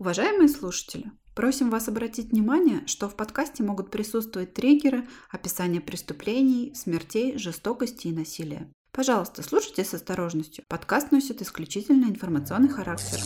Уважаемые слушатели, просим вас обратить внимание, что в подкасте могут присутствовать триггеры, описание преступлений, смертей, жестокости и насилия. Пожалуйста, слушайте с осторожностью. Подкаст носит исключительно информационный характер.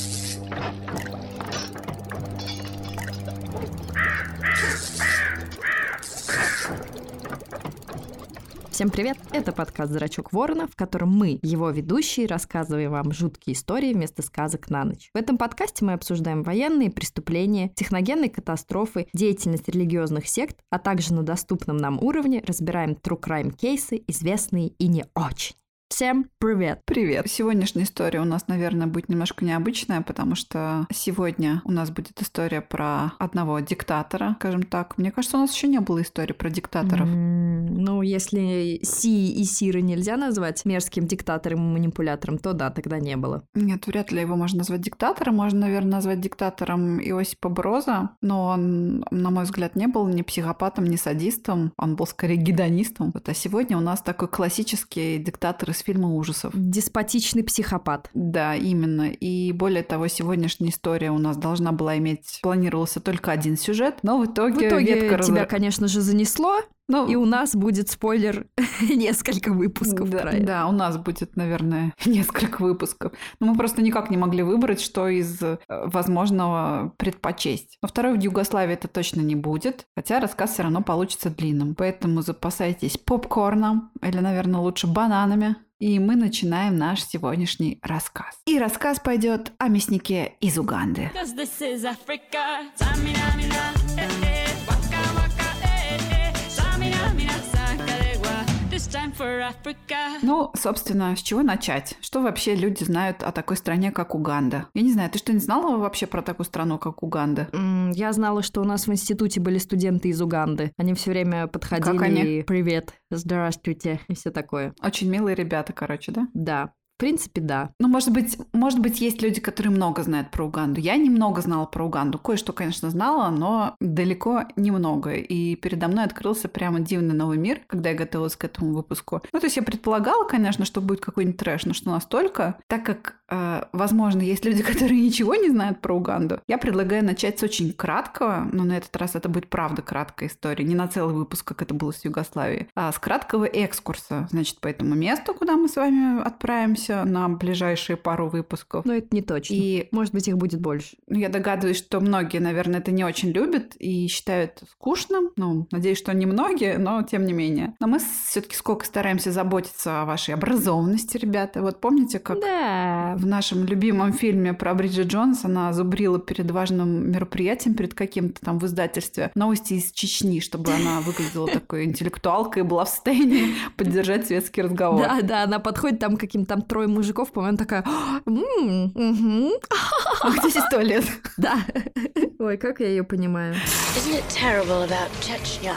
Всем привет! Это подкаст «Зрачок Ворона», в котором мы, его ведущие, рассказываем вам жуткие истории вместо сказок на ночь. В этом подкасте мы обсуждаем военные преступления, техногенные катастрофы, деятельность религиозных сект, а также на доступном нам уровне разбираем true crime кейсы, известные и не очень. Всем привет! Привет! Сегодняшняя история у нас, наверное, будет немножко необычная, потому что сегодня у нас будет история про одного диктатора, скажем так. Мне кажется, у нас еще не было истории про диктаторов. Mm, ну, если Си и Сиры нельзя назвать мерзким диктатором и манипулятором, то да, тогда не было. Нет, вряд ли его можно назвать диктатором. Можно, наверное, назвать диктатором Иосипа Броза, но он, на мой взгляд, не был ни психопатом, ни садистом. Он был скорее гедонистом. Вот, а сегодня у нас такой классический диктатор из фильма ужасов. Деспотичный психопат. Да, именно. И более того, сегодняшняя история у нас должна была иметь... Планировался только один сюжет, но в итоге... В итоге тебя, конечно же, занесло. Ну, и у нас будет спойлер несколько выпусков да. Да, у нас будет, наверное, несколько выпусков. Но мы просто никак не могли выбрать, что из э, возможного предпочесть. Во второй в Югославии это точно не будет, хотя рассказ все равно получится длинным. Поэтому запасайтесь попкорном или, наверное, лучше бананами. И мы начинаем наш сегодняшний рассказ. И рассказ пойдет о мяснике из Уганды. Ну, собственно, с чего начать? Что вообще люди знают о такой стране, как Уганда? Я не знаю, ты что, не знала вообще про такую страну, как Уганда? Mm, я знала, что у нас в институте были студенты из Уганды. Они все время подходили как они? «Привет, здравствуйте» и все такое. Очень милые ребята, короче, да? Да принципе, да. Ну, может быть, может быть, есть люди, которые много знают про Уганду. Я немного знала про Уганду. Кое-что, конечно, знала, но далеко немного. И передо мной открылся прямо дивный новый мир, когда я готовилась к этому выпуску. Ну, то есть я предполагала, конечно, что будет какой-нибудь трэш, но что настолько, так как, э, возможно, есть люди, которые ничего не знают про Уганду, я предлагаю начать с очень краткого, но на этот раз это будет правда краткая история, не на целый выпуск, как это было с Югославией, а с краткого экскурса, значит, по этому месту, куда мы с вами отправимся, надеемся на ближайшие пару выпусков. Но это не точно. И, может быть, их будет больше. Ну, я догадываюсь, что многие, наверное, это не очень любят и считают скучным. Ну, надеюсь, что не многие, но тем не менее. Но мы все-таки сколько стараемся заботиться о вашей образованности, ребята. Вот помните, как да. в нашем любимом фильме про Бриджит Джонс она зубрила перед важным мероприятием, перед каким-то там в издательстве новости из Чечни, чтобы она выглядела такой интеллектуалкой была в состоянии поддержать светский разговор. Да, да, она подходит там каким-то там трое мужиков, по-моему, такая... А где здесь туалет? Да. Ой, как я ее понимаю. Isn't it terrible about Chechnya?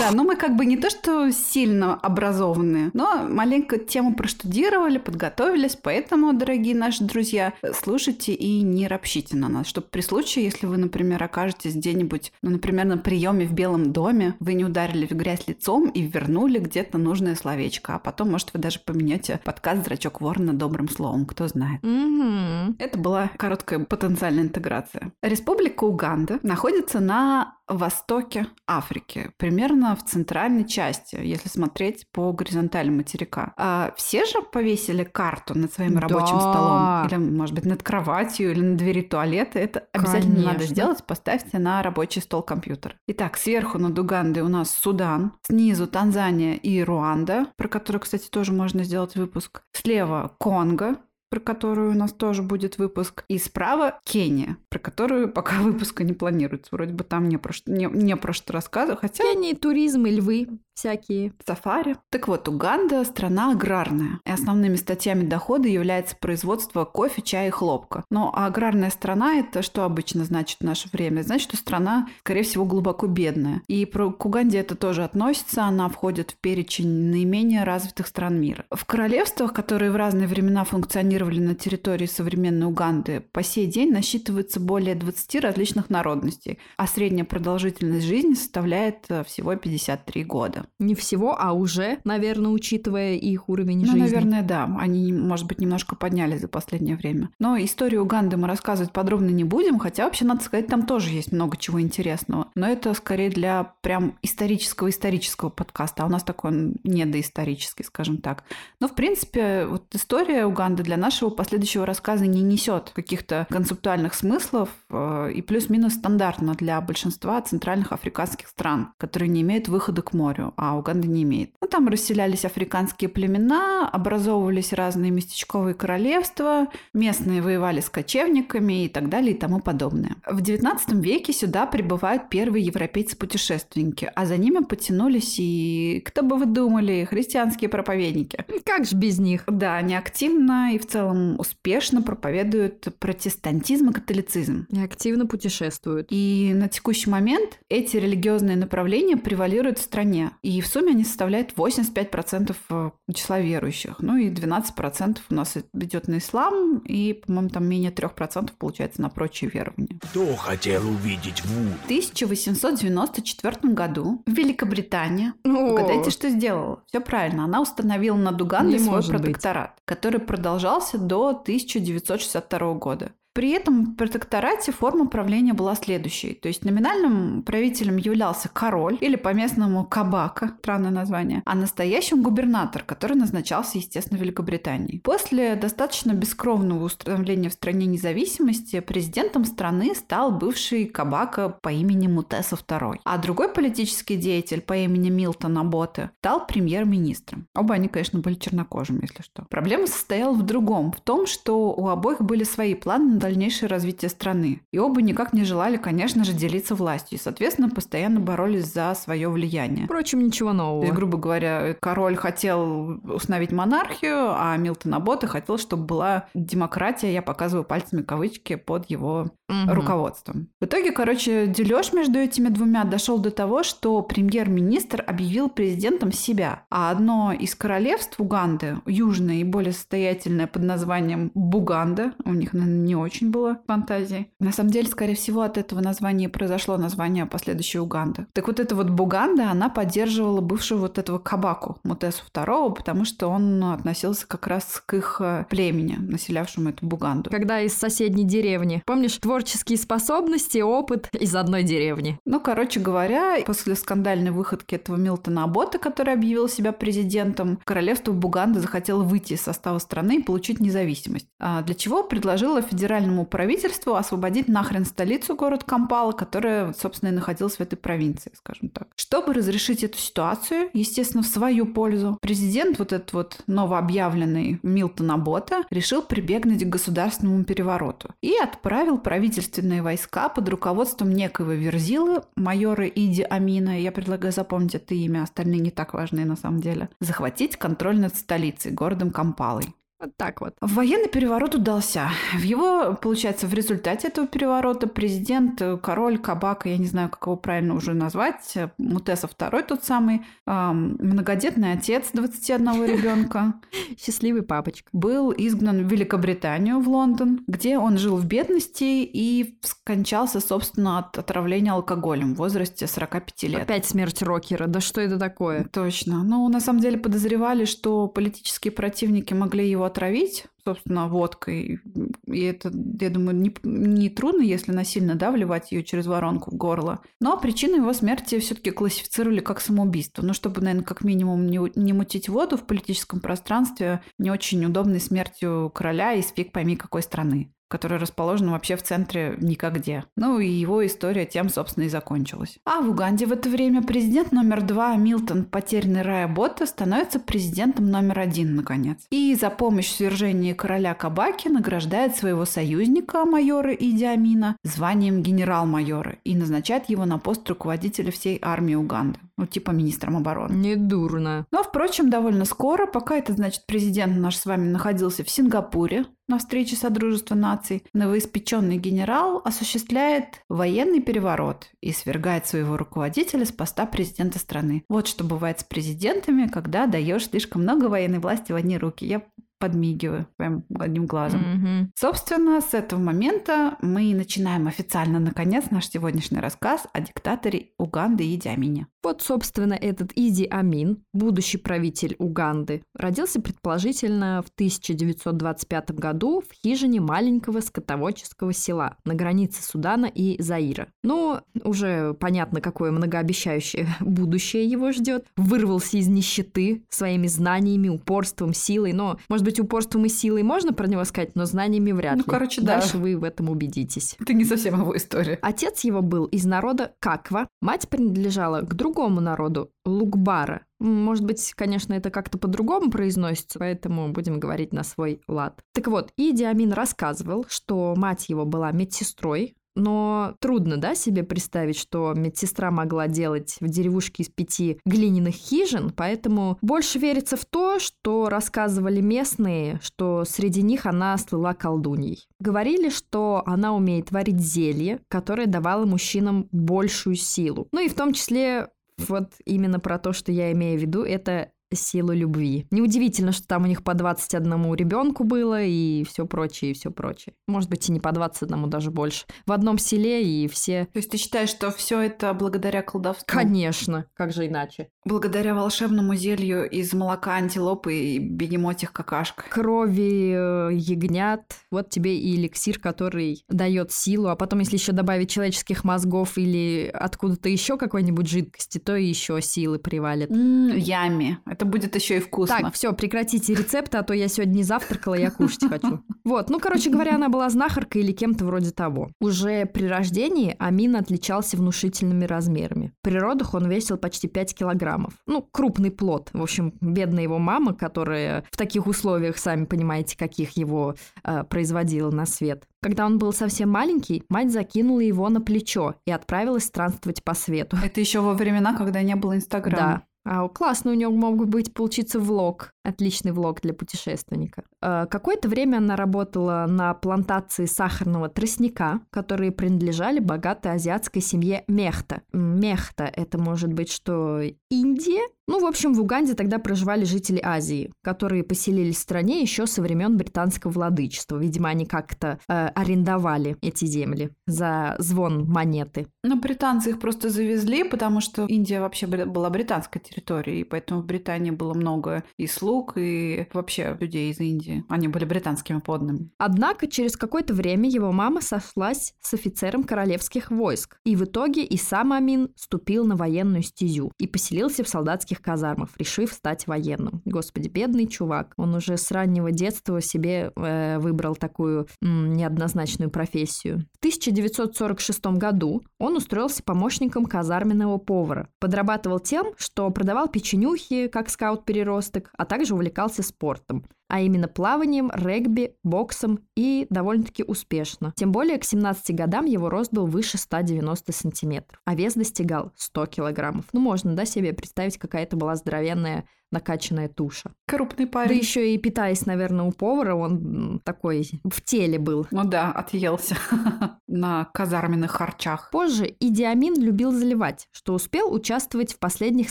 Да, но мы как бы не то, что сильно образованные, но маленько тему проштудировали, подготовились, поэтому, дорогие наши друзья, слушайте и не ропщите на нас, чтобы при случае, если вы, например, окажетесь где-нибудь, ну, например, на приеме в Белом доме, вы не ударили в грязь лицом и вернули где-то нужное словечко, а потом, может, вы даже поменяете подкаст «Зрачок ворона» добрым словом, кто знает. Mm-hmm. Это была короткая потенциальная интеграция. Республика Уганда находится находится на востоке Африки, примерно в центральной части, если смотреть по горизонтали материка. А все же повесили карту над своим да. рабочим столом, или, может быть, над кроватью, или на двери туалета. Это обязательно Конечно. надо сделать. Поставьте на рабочий стол компьютер. Итак, сверху над Угандой у нас Судан, снизу Танзания и Руанда, про которую, кстати, тоже можно сделать выпуск. Слева Конго, про которую у нас тоже будет выпуск. И справа Кения, про которую пока выпуска не планируется. Вроде бы там не про что, не, не про что рассказывать. Хотя... Кения, туризм и львы всякие. Сафари. Так вот, Уганда – страна аграрная. И основными статьями дохода является производство кофе, чая и хлопка. Но аграрная страна – это что обычно значит в наше время? Значит, что страна, скорее всего, глубоко бедная. И про, к Уганде это тоже относится. Она входит в перечень наименее развитых стран мира. В королевствах, которые в разные времена функционировали на территории современной Уганды, по сей день насчитывается более 20 различных народностей, а средняя продолжительность жизни составляет э, всего 53 года. Не всего, а уже, наверное, учитывая их уровень ну, жизни. наверное, да. Они, может быть, немножко поднялись за последнее время. Но историю Уганды мы рассказывать подробно не будем, хотя вообще, надо сказать, там тоже есть много чего интересного. Но это скорее для прям исторического-исторического подкаста, а у нас такой он недоисторический, скажем так. Но, в принципе, вот история Уганды для нашего последующего рассказа не несет каких-то концептуальных смыслов э, и плюс-минус стандартно для большинства центральных африканских стран, которые не имеют выхода к морю, а Уганда не имеет. Ну, там расселялись африканские племена, образовывались разные местечковые королевства, местные воевали с кочевниками и так далее и тому подобное. В XIX веке сюда прибывают первые европейцы-путешественники, а за ними потянулись и, кто бы вы думали, христианские проповедники. Как же без них? Да, они активно и в целом успешно проповедуют протестантизм и католицизм. И активно путешествуют. И на текущий момент эти религиозные направления превалируют в стране. И в сумме они составляют 85% э, числа верующих. Ну и 12% у нас идет на ислам, и, по-моему, там менее 3% получается на прочие верования. Кто хотел увидеть Вуду? В 1894 году в Великобритании, О. угадайте, что сделала? Все правильно, она установила над Угандой свой может быть. протекторат, который продолжался до 1962 года. При этом в протекторате форма правления была следующей. То есть номинальным правителем являлся король, или по-местному кабака, странное название, а настоящим губернатор, который назначался, естественно, Великобританией. После достаточно бескровного установления в стране независимости президентом страны стал бывший кабака по имени Мутеса II. А другой политический деятель по имени Милтон Аботе стал премьер-министром. Оба они, конечно, были чернокожими, если что. Проблема состояла в другом, в том, что у обоих были свои планы дальнейшее развитие страны. И оба никак не желали, конечно же, делиться властью. И, соответственно, постоянно боролись за свое влияние. Впрочем, ничего То нового. есть, грубо говоря, король хотел установить монархию, а Милтон Аботе хотел, чтобы была демократия, я показываю пальцами кавычки, под его Мгм. руководством. В итоге, короче, дележ между этими двумя дошел до того, что премьер-министр объявил президентом себя, а одно из королевств Уганды, южное и более состоятельное под названием Буганда, у них наверное, не очень было фантазии. На самом деле, скорее всего, от этого названия произошло название последующей Уганды. Так вот эта вот Буганда, она поддерживала бывшего вот этого Кабаку, Мутесу II, потому что он относился как раз к их э, племени, населявшему эту Буганду. Когда из соседней деревни. Помнишь, творческие способности, опыт из одной деревни. Ну, короче говоря, после скандальной выходки этого Милтона Абота, который объявил себя президентом, королевство Буганда захотело выйти из состава страны и получить независимость. А для чего предложило федеральному правительству освободить нахрен столицу, город Кампала, которая, собственно, и находилась в этой провинции, скажем так. Чтобы разрешить эту ситуацию, естественно, в свою пользу, президент, вот этот вот новообъявленный Милтон Абота, решил прибегнуть к государственному перевороту и отправил правительственные войска под руководством некоего Верзилы, майора Иди Амина, я предлагаю запомнить это имя, остальные не так важны на самом деле, захватить контроль над столицей, городом Кампалой. Вот так вот. Военный переворот удался. В его, получается, в результате этого переворота президент, э, король Кабака, я не знаю, как его правильно уже назвать, э, Мутеса II тот самый, эм, многодетный отец 21 ребенка, Счастливый папочка. был изгнан в Великобританию, в Лондон, где он жил в бедности и скончался, собственно, от отравления алкоголем в возрасте 45 лет. Опять смерть рокера. Да что это такое? Точно. Ну, на самом деле подозревали, что политические противники могли его отравить, собственно, водкой. И это, я думаю, не, не трудно, если насильно, да, вливать ее через воронку в горло. Но причину его смерти все-таки классифицировали как самоубийство. Ну, чтобы, наверное, как минимум не, не мутить воду в политическом пространстве, не очень удобной смертью короля из фиг пойми какой страны которая расположена вообще в центре никогде. Ну и его история тем, собственно, и закончилась. А в Уганде в это время президент номер два Милтон Потерянный Рая Ботта становится президентом номер один, наконец. И за помощь в свержении короля Кабаки награждает своего союзника, майора Иди Амина, званием генерал-майора и назначает его на пост руководителя всей армии Уганды. Ну, типа министром обороны. Не дурно. Но, впрочем, довольно скоро, пока этот, значит, президент наш с вами находился в Сингапуре на встрече Содружества наций, новоиспеченный генерал осуществляет военный переворот и свергает своего руководителя с поста президента страны. Вот что бывает с президентами, когда даешь слишком много военной власти в одни руки. Я подмигиваю своим одним глазом. Мгм. Собственно, с этого момента мы и начинаем официально, наконец, наш сегодняшний рассказ о диктаторе Уганды Иди Амине. Вот, собственно, этот Иди Амин, будущий правитель Уганды, родился предположительно в 1925 году в хижине маленького скотоводческого села на границе Судана и Заира. Ну, уже понятно, какое многообещающее будущее его ждет. Вырвался из нищеты своими знаниями, упорством, силой. Но, может быть, упорством и силой можно про него сказать, но знаниями вряд Ну, ли. короче, да. Дальше вы в этом убедитесь. Это не совсем его история. Отец его был из народа Каква, мать принадлежала к другому народу Лукбара. М, Может быть, конечно, это как-то по-другому произносится, поэтому будем говорить на свой лад. Так вот, Иди Амин рассказывал, что мать его была медсестрой, но трудно, да, себе представить, что медсестра могла делать в деревушке из пяти глиняных хижин, поэтому больше верится в то, что рассказывали местные, что среди них она слыла колдуньей. Говорили, что она умеет варить зелье, которое давало мужчинам большую силу. Ну и в том числе вот именно про то, что я имею в виду, это силу любви. Неудивительно, что там у них по 21 ребенку было и все прочее, и все прочее. Может быть, и не по 21, даже больше. В одном селе и все... То есть ты считаешь, что все это благодаря колдовству? Конечно, как же иначе. Благодаря волшебному зелью из молока антилопы и бегемотих какашка. Крови э, ягнят, вот тебе и эликсир, который дает силу, а потом, если еще добавить человеческих мозгов или откуда-то еще какой-нибудь жидкости, то еще силы привалит. М, Ями. Это будет еще и вкусно. Так, все, прекратите рецепты, а то я сегодня не завтракала, я кушать хочу. Вот, ну, короче говоря, она была знахаркой или кем-то вроде того. Уже при рождении Амин отличался внушительными размерами. При родах он весил почти 5 килограммов. Ну, крупный плод. В общем, бедная его мама, которая в таких условиях, сами понимаете, каких его э, производила на свет. Когда он был совсем маленький, мать закинула его на плечо и отправилась странствовать по свету. Это еще во времена, когда не было Инстаграма. Да. А классно у него мог быть получиться влог. Отличный влог для путешественника. Э, Какое-то время она работала на плантации сахарного тростника, которые принадлежали богатой азиатской семье Мехта. Мехта — это может быть что, Индия? Ну, в общем, в Уганде тогда проживали жители Азии, которые поселились в стране еще со времен британского владычества. Видимо, они как-то э, арендовали эти земли за звон монеты. Ну, британцы их просто завезли, потому что Индия вообще была британской территорией, и поэтому в Британии было много и слуг, и вообще людей из Индии. Они были британскими подданными. Однако через какое-то время его мама сошлась с офицером королевских войск, и в итоге и сам Амин ступил на военную стезю и поселился в солдатских казармах, решив стать военным. Господи, бедный чувак. Он уже с раннего детства себе э, выбрал такую м, неоднозначную профессию. В 1946 году он устроился помощником казарменного повара. Подрабатывал тем, что продавал печенюхи, как скаут-переросток, а также увлекался спортом а именно плаванием, регби, боксом и довольно-таки успешно. Тем более к 17 годам его рост был выше 190 сантиметров, а вес достигал 100 килограммов. Ну, можно, да, себе представить, какая это была здоровенная накачанная туша. Крупный Да парень. еще и питаясь, наверное, у повара, он такой в теле был. Ну да, отъелся на казарменных харчах. Позже Иди Амин любил заливать, что успел участвовать в последних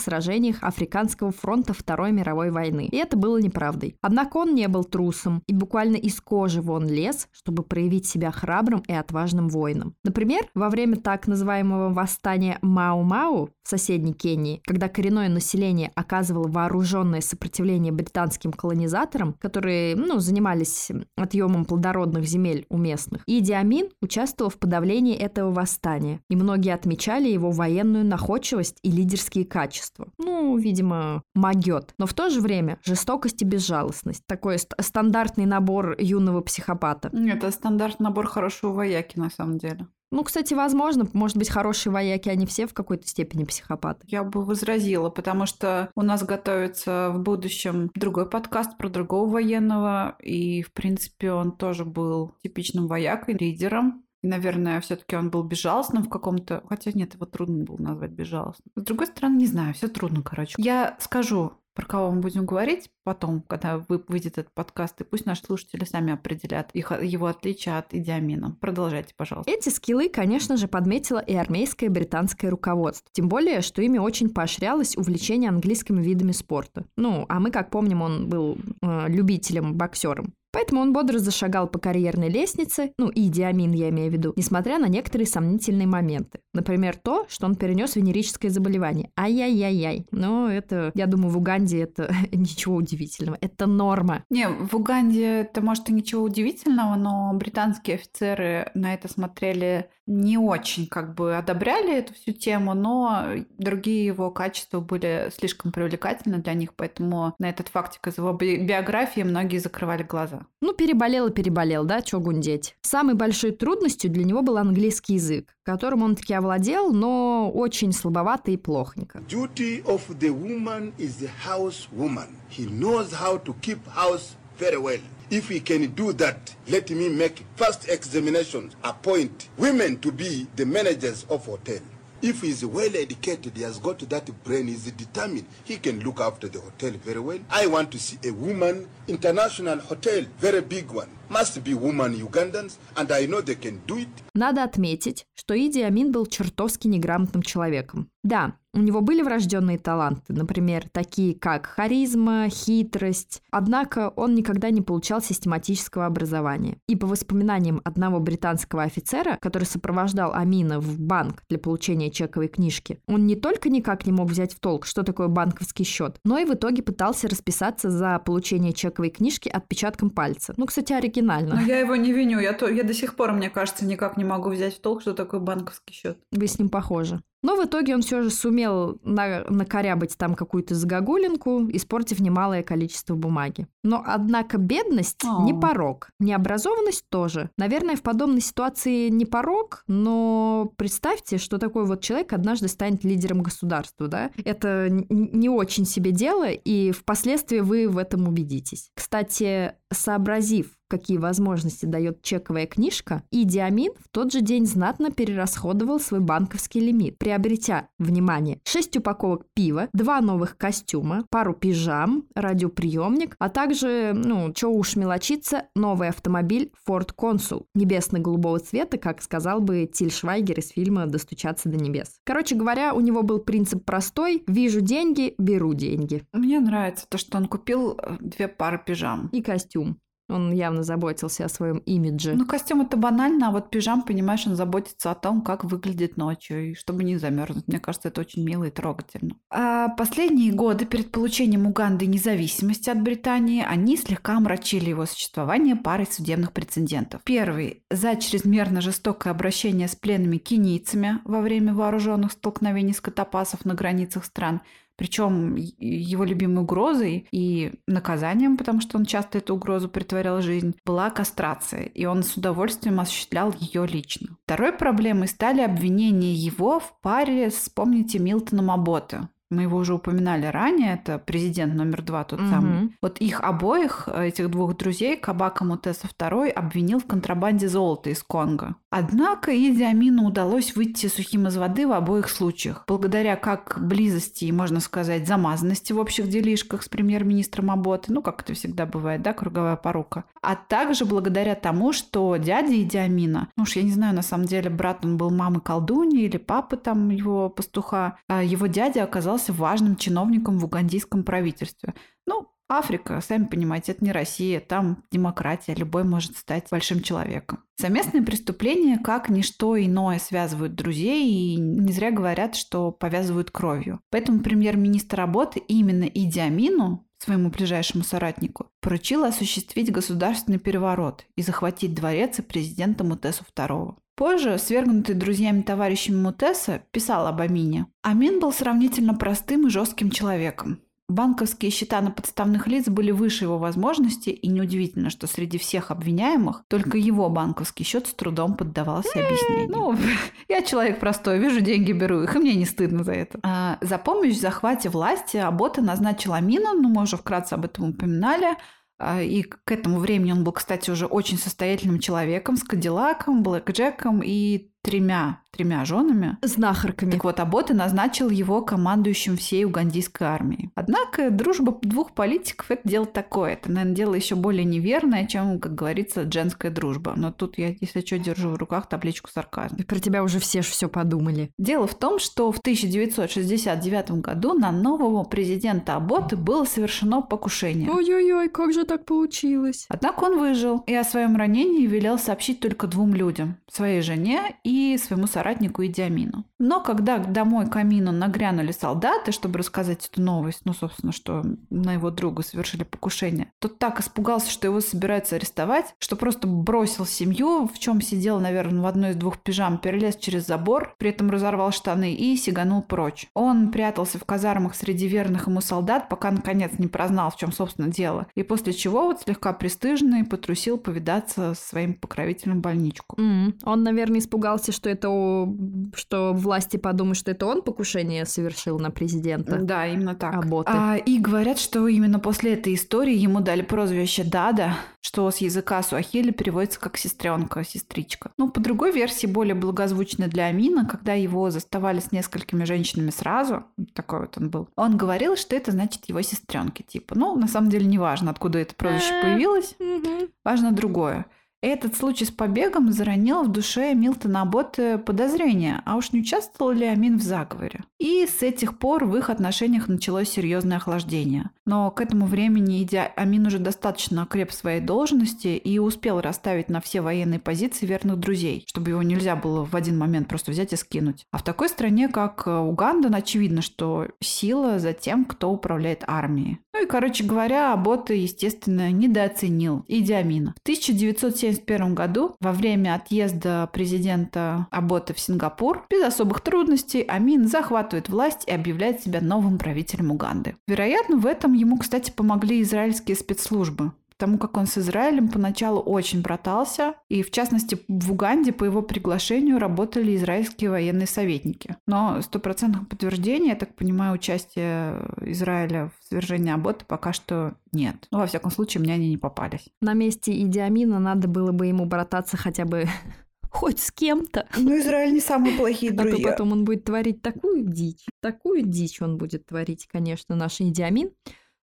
сражениях Африканского фронта Второй мировой войны. И это было неправдой. Однако он не был трусом и буквально из кожи вон лез, чтобы проявить себя храбрым и отважным воином. Например, во время так называемого восстания Мау-Мау в соседней Кении, когда коренное население оказывало вооруженное сопротивление британским колонизаторам, которые ну, занимались отъемом плодородных земель у местных, Иди Амин участвовал в подавлении этого восстания, и многие отмечали его военную находчивость и лидерские качества. Ну, видимо, могет. Но в то же время жестокость и безжалостность. Такой ст- стандартный набор юного психопата. Это стандартный набор хорошего вояки, на самом деле. Ну, кстати, возможно, может быть, хорошие вояки, они все в какой-то степени психопаты. Я бы возразила, потому что у нас готовится в будущем другой подкаст про другого военного, и, в принципе, он тоже был типичным воякой, лидером. И, наверное, все-таки он был безжалостным в каком-то... Хотя нет, его трудно было назвать безжалостным. С другой стороны, не знаю, все трудно, короче. Я скажу, про кого мы будем говорить потом, когда вы- выйдет этот подкаст, и пусть наши слушатели сами определят их, его отличия от идиамина. Продолжайте, пожалуйста. Эти скиллы, конечно же, подметило и армейское и британское руководство. Тем более, что ими очень поощрялось увлечение английскими видами спорта. Ну, а мы, как помним, он был э, любителем, боксером. Поэтому он бодро зашагал по карьерной лестнице, ну, и Диамин я имею в виду, несмотря на некоторые сомнительные моменты. Например, то, что он перенес венерическое заболевание. Ай-яй-яй-яй. Но это, я думаю, в Уганде это ничего удивительного. Это норма. Не, в Уганде это, может, и ничего удивительного, но британские офицеры на это смотрели не очень как бы одобряли эту всю тему, но другие его качества были слишком привлекательны для них, поэтому на этот фактик из его биографии многие закрывали глаза. Ну, переболел и переболел, да, чё гундеть. Самой большой трудностью для него был английский язык, которым он таки овладел, но очень слабовато и плохонько. Duty of the woman is the house woman. He knows how to keep house very well. If we can do that, let me make first examination, appoint women to be the managers of hotel. If he's well educated, he has got that brain, he's determined, he can look after the hotel very well. I want to see a woman, international hotel, very big one. Must be woman Ugandans, and I know they can do it. Надо отметить, что Иди Амин был чертовски неграмотным человеком. Да, у него были врожденные таланты, например, такие как харизма, хитрость. Однако он никогда не получал систематического образования. И по воспоминаниям одного британского офицера, который сопровождал Амина в банк для получения чековой книжки, он не только никак не мог взять в толк, что такое банковский счет, но и в итоге пытался расписаться за получение чековой книжки отпечатком пальца. Ну, кстати, оригинально. Но я его не виню. Я, то, я до сих пор, мне кажется, никак не могу взять в толк, что такое банковский счет. Вы с ним похожи. Но в итоге он все же сумел на накорябать там какую-то загогулинку, испортив немалое количество бумаги. Но, однако, бедность О. не порог, необразованность тоже. Наверное, в подобной ситуации не порог, но представьте, что такой вот человек однажды станет лидером государства, да? Это не очень себе дело, и впоследствии вы в этом убедитесь. Кстати, сообразив, какие возможности дает чековая книжка, Иди Амин в тот же день знатно перерасходовал свой банковский лимит, приобретя, внимание, 6 упаковок пива, два новых костюма, пару пижам, радиоприемник, а также, ну, чё уж мелочиться, новый автомобиль Ford Consul небесно-голубого цвета, как сказал бы Тиль Швайгер из фильма «Достучаться до небес». Короче говоря, у него был принцип простой «вижу деньги, беру деньги». Мне нравится то, что он купил э, две пары пижам. И костюм. Он явно заботился о своем имидже. Ну, костюм это банально, а вот пижам, понимаешь, он заботится о том, как выглядит ночью, и чтобы не замерзнуть. Мне кажется, это очень мило и трогательно. А последние годы перед получением Уганды независимости от Британии они слегка омрачили его существование парой судебных прецедентов. Первый – за чрезмерно жестокое обращение с пленными кенийцами во время вооруженных столкновений скотопасов на границах стран – причем его любимой угрозой и наказанием, потому что он часто эту угрозу притворял в жизнь, была кастрация, и он с удовольствием осуществлял ее лично. Второй проблемой стали обвинения его в паре с, вспомните, Милтоном Аботе, мы его уже упоминали ранее, это президент номер два тот Мгм. самый. Вот их обоих, этих двух друзей, Кабака Мутеса II, обвинил в контрабанде золота из Конго. Однако Иди Амину удалось выйти сухим из воды в обоих случаях, благодаря как близости и, можно сказать, замазанности в общих делишках с премьер-министром Аботы, ну, как это всегда бывает, да, круговая порука, а также благодаря тому, что дядя Иди Амина, ну уж я не знаю, на самом деле, брат он был мамы колдуньи или папы там его пастуха, а его дядя оказался важным чиновником в угандийском правительстве. Ну, Африка, сами понимаете, это не Россия, там демократия, любой может стать большим человеком. Совместные преступления, как ничто иное, связывают друзей, и не зря говорят, что повязывают кровью. Поэтому премьер-министр работы именно Иди Амину, своему ближайшему соратнику, поручил осуществить государственный переворот и захватить дворец и президента Мутесу II. Позже, свергнутый друзьями-товарищами Мутеса, писал об Амине. Амин был сравнительно простым и жестким человеком. Банковские счета на подставных лиц были выше его возможностей, и неудивительно, что среди всех обвиняемых только его банковский счет с трудом поддавался объяснению. Ну, я человек простой, вижу деньги, беру их, и мне не стыдно за это. А, за помощь в захвате власти Абота назначил Амина, ну, мы уже вкратце об этом упоминали, а, и к этому времени он был, кстати, уже очень состоятельным человеком с Кадиллаком, Блэк Джеком и тремя, тремя женами. Знахарками. Так вот, Абота назначил его командующим всей угандийской армией. Однако дружба двух политиков – это дело такое. Это, наверное, дело еще более неверное, чем, как говорится, женская дружба. Но тут я, если что, держу в руках табличку сарказма. Про тебя уже все все подумали. Дело в том, что в 1969 году на нового президента Аботы было совершено покушение. Ой-ой-ой, как же так получилось? Однако он выжил и о своем ранении велел сообщить только двум людям – своей жене и своему соратнику Идиамину. Но когда домой к Амину нагрянули солдаты, чтобы рассказать эту новость, ну, собственно, что на его друга совершили покушение, тот так испугался, что его собираются арестовать, что просто бросил семью, в чем сидел, наверное, в одной из двух пижам, перелез через забор, при этом разорвал штаны и сиганул прочь. Он прятался в казармах среди верных ему солдат, пока наконец не прознал, в чем, собственно, дело. И после чего вот слегка пристыженный потрусил повидаться со своим покровителем в больничку. М, Он, наверное, испугался, что это что власти подумают, что это он покушение совершил на президента. Да, именно так. Аботы. А, и говорят, что именно после этой истории ему дали прозвище Дада, что с языка суахили переводится как сестренка, сестричка. Ну, по другой версии, более благозвучной для Амина, когда его заставали с несколькими женщинами сразу, такой вот он был, он говорил, что это значит его сестренки, типа. Ну, на самом деле, неважно, откуда это прозвище Э. появилось, важно другое. Этот случай с побегом заронил в душе Милтона Аботте подозрение, а уж не участвовал ли Амин в заговоре. И с этих пор в их отношениях началось серьезное охлаждение. Но к этому времени Иди Амин уже достаточно окреп в своей должности и успел расставить на все военные позиции верных друзей, чтобы его нельзя было в один момент просто взять и скинуть. А в такой стране, как э, Уганда, очевидно, что сила за тем, кто управляет армией. Ну и, короче говоря, Абота, естественно, недооценил Иди Амина. В 1971 году, во время отъезда президента Абота в Сингапур, без особых трудностей Амин захватывает власть и объявляет себя новым правителем Уганды. Вероятно, в этом ему, кстати, помогли израильские спецслужбы потому как он с Израилем поначалу очень братался, и в частности в Уганде по его приглашению работали израильские военные советники. Но стопроцентных подтверждений, я так понимаю, участия Израиля в свержении Абота пока что нет. Ну, во всяком случае, мне они не попались. На месте Идиамина надо было бы ему брататься хотя бы хоть с кем-то. Ну, Израиль не самые плохие А то потом он будет творить такую дичь. Такую дичь он будет творить, конечно, наш Идиамин.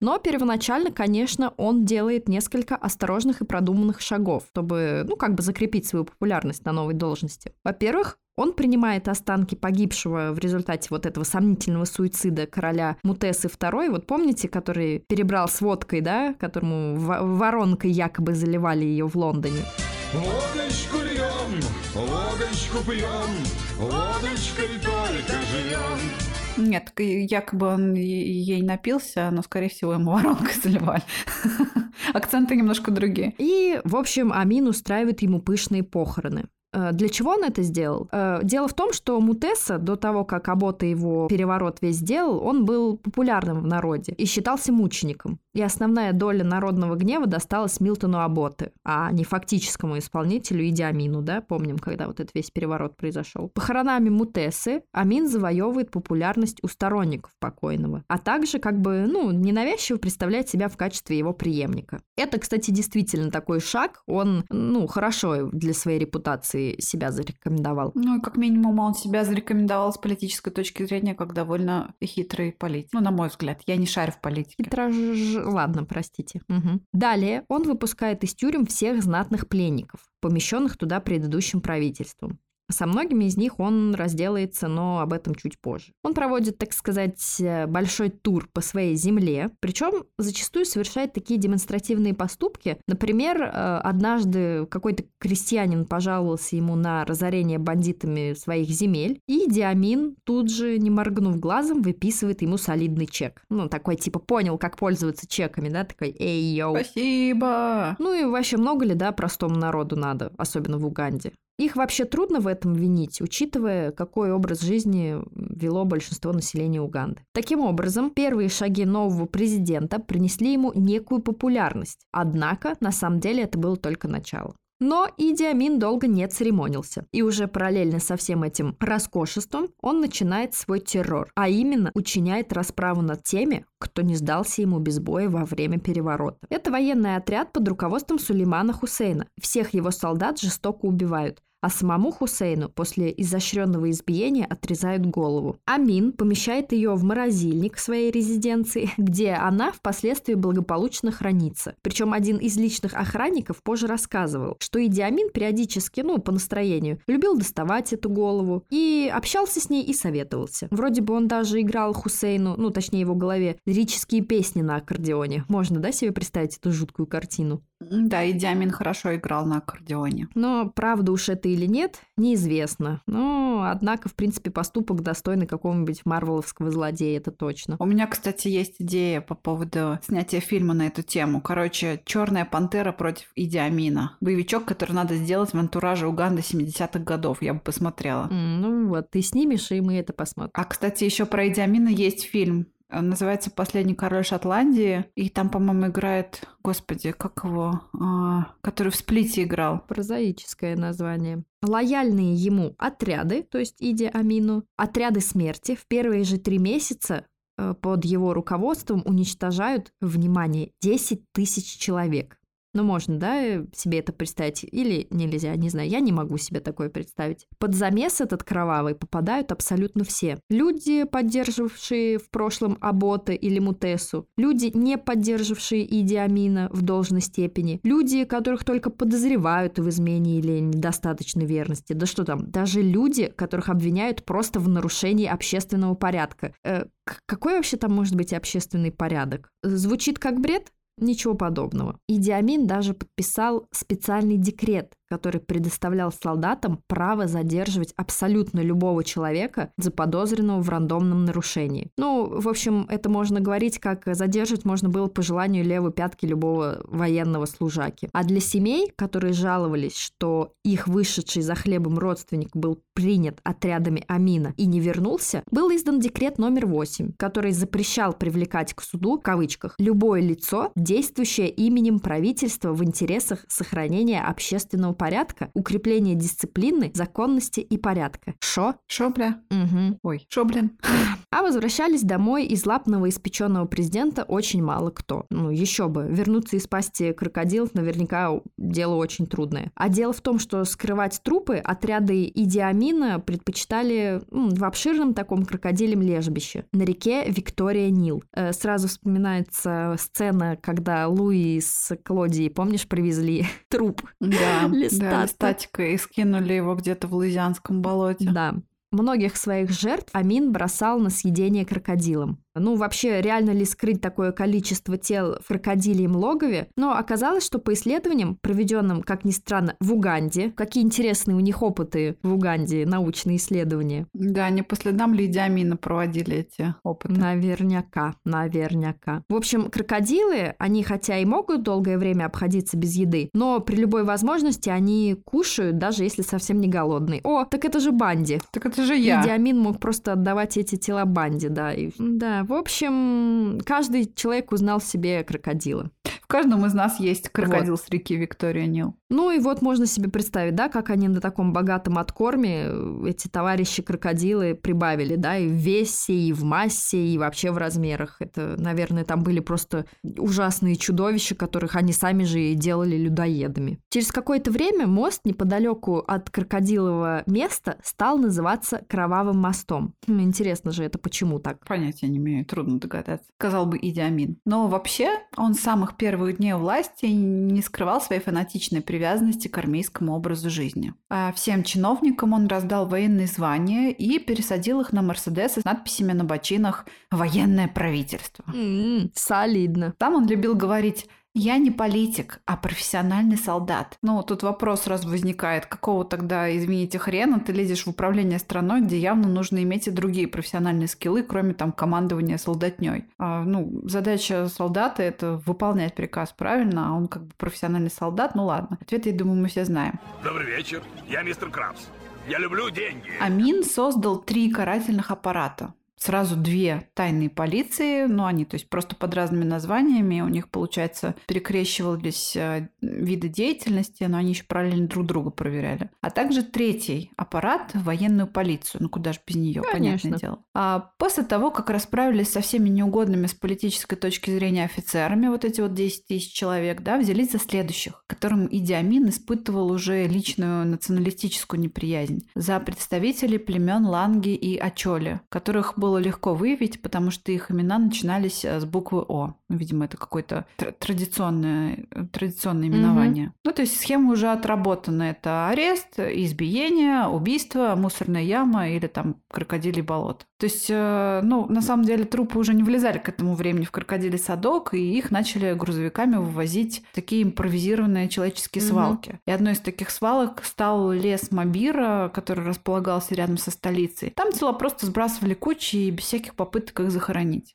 Но первоначально, конечно, он делает несколько осторожных и продуманных шагов, чтобы, ну, как бы закрепить свою популярность на новой должности. Во-первых, он принимает останки погибшего в результате вот этого сомнительного суицида короля Мутесы II, вот помните, который перебрал с водкой, да, которому во- воронкой якобы заливали ее в Лондоне. Водочку льем, водочку пьем, водочкой только живем. Нет, якобы он ей напился, но, скорее всего, ему воронкой заливали. Акценты немножко другие. И, в общем, Амин устраивает ему пышные похороны. Э, Для чего он это сделал? Э, Дело в том, что Мутеса, до того, как Абота его переворот весь сделал, он был популярным в народе и считался мучеником. И основная доля народного гнева досталась Милтону Аботе, а не фактическому исполнителю Иди Амину, да? Помним, когда вот этот весь переворот произошел. Похоронами Мутесы Амин завоевывает популярность у сторонников покойного, а также как бы, ну, ненавязчиво представляет себя в качестве его преемника. Это, кстати, действительно такой шаг, он, ну, хорошо для своей репутации себя зарекомендовал. Ну, и как минимум он себя зарекомендовал с политической точки зрения как довольно хитрый политик. Ну, на мой взгляд, я не шарю в политике. Хитрож... Ладно, простите. Мгм. Далее он выпускает из тюрем всех знатных пленников, помещенных туда предыдущим правительством. Со многими из них он разделается, но об этом чуть позже. Он проводит, так сказать, э, большой тур по своей земле, причем зачастую совершает такие демонстративные поступки. Например, э, однажды какой-то крестьянин пожаловался ему на разорение бандитами своих земель, и Диамин тут же, не моргнув глазом, выписывает ему солидный чек. Ну, такой типа понял, как пользоваться чеками, да, такой «Эй, йоу». Спасибо! Ну и вообще много ли, да, простому народу надо, особенно в Уганде? Их вообще трудно в этом винить, учитывая, какой образ жизни вело большинство населения Уганды. Таким образом, первые шаги нового президента принесли ему некую популярность. Однако, на самом деле, это было только начало. Но Иди Амин долго не церемонился. И уже параллельно со всем этим роскошеством он начинает свой террор, а именно учиняет расправу над теми, кто не сдался ему без боя во время переворота. Это военный отряд под руководством Сулеймана Хусейна. Всех его солдат жестоко убивают, а самому Хусейну после изощренного избиения отрезают голову. Амин помещает ее в морозильник своей резиденции, где она впоследствии благополучно хранится. Причем один из личных охранников позже рассказывал, что Иди Амин периодически, ну, по настроению, любил доставать эту голову и общался с ней и советовался. Вроде бы он даже играл Хусейну, ну, точнее его голове, лирические песни на аккордеоне. Можно, да, себе представить эту жуткую картину? Да, и Диамин хорошо играл на аккордеоне. Но правда уж это или нет, неизвестно. Но, однако, в принципе, поступок достойный какого-нибудь марвеловского злодея, это точно. У меня, кстати, есть идея по поводу снятия фильма на эту тему. Короче, Черная пантера против Идиамина. Боевичок, который надо сделать в антураже Уганды 70-х годов. Я бы посмотрела. М, Ну вот, ты снимешь, и мы это посмотрим. А, кстати, еще про Идиамина есть фильм. Э, Называется «Последний король Шотландии». И там, по-моему, играет... Господи, как его? А, который в «Сплите» играл. Прозаическое название. Лояльные ему отряды, то есть Иди Амину, отряды смерти в первые же три месяца э, под его руководством уничтожают, внимание, 10 тысяч человек. Ну, можно, да, э, себе это представить? Или нельзя, не знаю, я не могу себе такое представить. Под замес этот кровавый попадают абсолютно все. Люди, поддерживавшие в прошлом Абота или Мутесу, люди, не поддерживавшие Иди Амина в должной степени, люди, которых только подозревают в измене или недостаточной верности. Да что там, даже люди, которых обвиняют просто в нарушении общественного порядка. Э, какой вообще там может быть общественный порядок? Звучит как бред? Ничего подобного. Иди Амин даже подписал специальный декрет, который предоставлял солдатам право задерживать абсолютно любого человека, заподозренного в рандомном нарушении. Ну, в общем, это можно говорить, как задерживать можно было по желанию левой пятки любого военного служаки. А для семей, которые жаловались, что их вышедший за хлебом родственник был принят отрядами Амина и не вернулся, был издан декрет номер 8, который запрещал привлекать к суду, в кавычках, любое лицо, действующее именем правительства в интересах сохранения общественного порядка, укрепления дисциплины, законности и порядка. Шо? Шо, бля? Угу. Ой, шо, блин? А возвращались домой из лап новоиспеченного президента очень мало кто. Ну, еще бы. Вернуться из пасти крокодилов наверняка дело очень трудное. А дело в том, что скрывать трупы отряды Идиамина предпочитали м, в обширном таком крокодилем лежбище на реке Виктория-Нил. Э, Сразу вспоминается сцена, когда Луи с Клодией, помнишь, привезли труп Да, Листата. да, листатика, и скинули его где-то в Луизианском болоте. Да. Многих своих жертв Амин бросал на съедение крокодилам. Ну, вообще, реально ли скрыть такое количество тел в крокодильем логове? Но оказалось, что по исследованиям, проведенным, как ни странно, в Уганде, какие интересные у них опыты в Уганде, научные исследования. Да, они по следам Лидии Амина проводили эти опыты. Наверняка, наверняка. В общем, крокодилы, они хотя и могут долгое время обходиться без еды, но при любой возможности они кушают, даже если совсем не голодные. О, так это же Банди. Так это же я. Диамин мог просто отдавать эти тела банде, да. И, да, в общем, каждый человек узнал в себе крокодила. В каждом из нас есть крокодил с реки Виктория Нил. Ну и вот можно себе представить, да, как они на таком богатом откорме э, эти товарищи-крокодилы прибавили, да, и в весе, и в массе, и вообще в размерах. Это, наверное, там были просто ужасные чудовища, которых они сами же и делали людоедами. Через какое-то время мост неподалеку от крокодилового места стал называться Кровавым мостом. Хм, Интересно же это почему так? Понятия не имею, трудно догадаться. Сказал бы Иди Амин. Но вообще он с самых первых дней власти не скрывал своей фанатичной привязанности к армейскому образу жизни. А всем чиновникам он раздал военные звания и пересадил их на Мерседесы с надписями на бочинах «Военное правительство». М, Солидно. Там он любил говорить «Я не политик, а профессиональный солдат». Ну, тут вопрос сразу возникает, какого тогда, извините, хрена ты лезешь в управление страной, где явно нужно иметь и другие профессиональные скиллы, кроме там командования солдатней. А, ну, задача солдата – это выполнять приказ, правильно? А он как бы профессиональный солдат, ну ладно. Ответ, я думаю, мы все знаем. Добрый вечер, я мистер Крабс. Я люблю деньги. Амин создал три карательных аппарата. Сразу две тайные полиции, но они, то есть просто под разными названиями, у них, получается, перекрещивались э, виды деятельности, но они еще параллельно друг друга проверяли. А также третий аппарат – военную полицию. Ну, куда же без нее, Конечно. понятное дело. А после того, как расправились со всеми неугодными с политической точки зрения офицерами, вот эти вот 10 тысяч человек, да, взялись за следующих, которым Иди Амин испытывал уже личную националистическую неприязнь. За представителей племен Ланги и Ачоли, которых было легко выявить, потому что их имена начинались э, с буквы О. Ну, Видимо, это какое-то тр- традиционное, э, традиционное именование. Ну, то есть схема уже отработана. Это арест, избиение, убийство, мусорная яма или там крокодилий болот. То есть, э, ну, на самом деле трупы уже не влезали к этому времени в крокодилий садок, и их начали грузовиками вывозить в такие импровизированные человеческие Мгм. свалки. И одной из таких свалок стал лес Мобира, который располагался рядом со столицей. Там тела просто сбрасывали кучи и без всяких попыток их захоронить.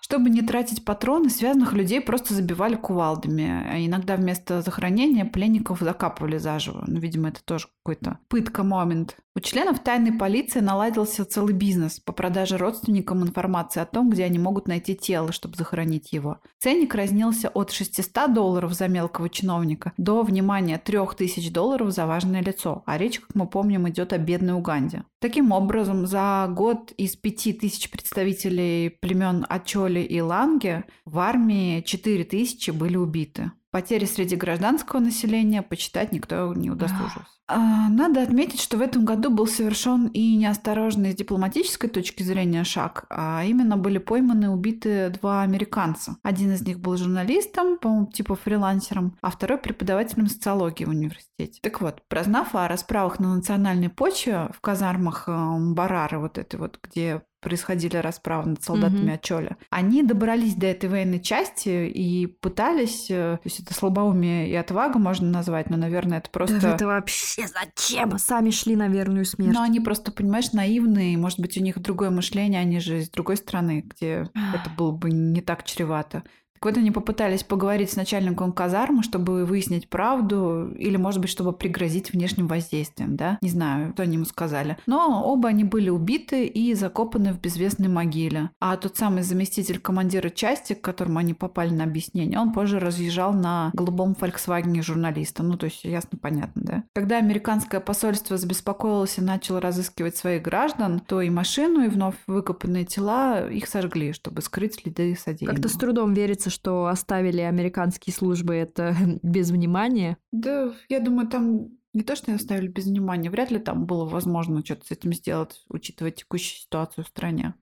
Чтобы не тратить патроны, связанных людей просто забивали кувалдами. А иногда вместо захоронения пленников закапывали заживо. Ну, видимо, это тоже какой-то пытка-момент. У членов тайной полиции наладился целый бизнес по продаже родственникам информации о том, где они могут найти тело, чтобы захоронить его. Ценник разнился от 600 долларов за мелкого чиновника до, внимания, 3000 долларов за важное лицо. А речь, как мы помним, идет о бедной Уганде. Таким образом, за год из 5000 представителей племен Ачоли и Ланге в армии 4000 были убиты. Потери среди гражданского населения почитать никто не удосужился. А, Надо отметить, что в этом году был совершен и неосторожный с дипломатической точки зрения шаг, а именно были пойманы и убиты два американца. Один из них был журналистом, по-моему, типа фрилансером, а второй преподавателем социологии в университете. Так вот, прознав о расправах на национальной почве в казармах э, Барары, вот этой вот, где происходили расправы над солдатами Мгм. Ачоля. Они добрались до этой военной части и пытались, э, то есть это слабоумие и отвага можно назвать, но, наверное, это просто... Да это вообще зачем? Сами шли на верную смерть. Но они просто, понимаешь, наивные, может быть, у них другое мышление, они же из другой страны, где это было бы не так чревато. Так вот, они попытались поговорить с начальником казармы, чтобы выяснить правду, или, может быть, чтобы пригрозить внешним воздействием, да? Не знаю, что они ему сказали. Но оба они были убиты и закопаны в безвестной могиле. А тот самый заместитель командира части, к которому они попали на объяснение, он позже разъезжал на голубом Фольксвагене журналиста. Ну, то есть, ясно, понятно, да? Когда американское посольство забеспокоилось и начало разыскивать своих граждан, то и машину, и вновь выкопанные тела их сожгли, чтобы скрыть следы содеянного. Как-то с трудом верится, что оставили американские службы это без внимания. Да, я думаю, там не то, что оставили без внимания, вряд ли там было возможно что-то с этим сделать, учитывая текущую ситуацию в стране.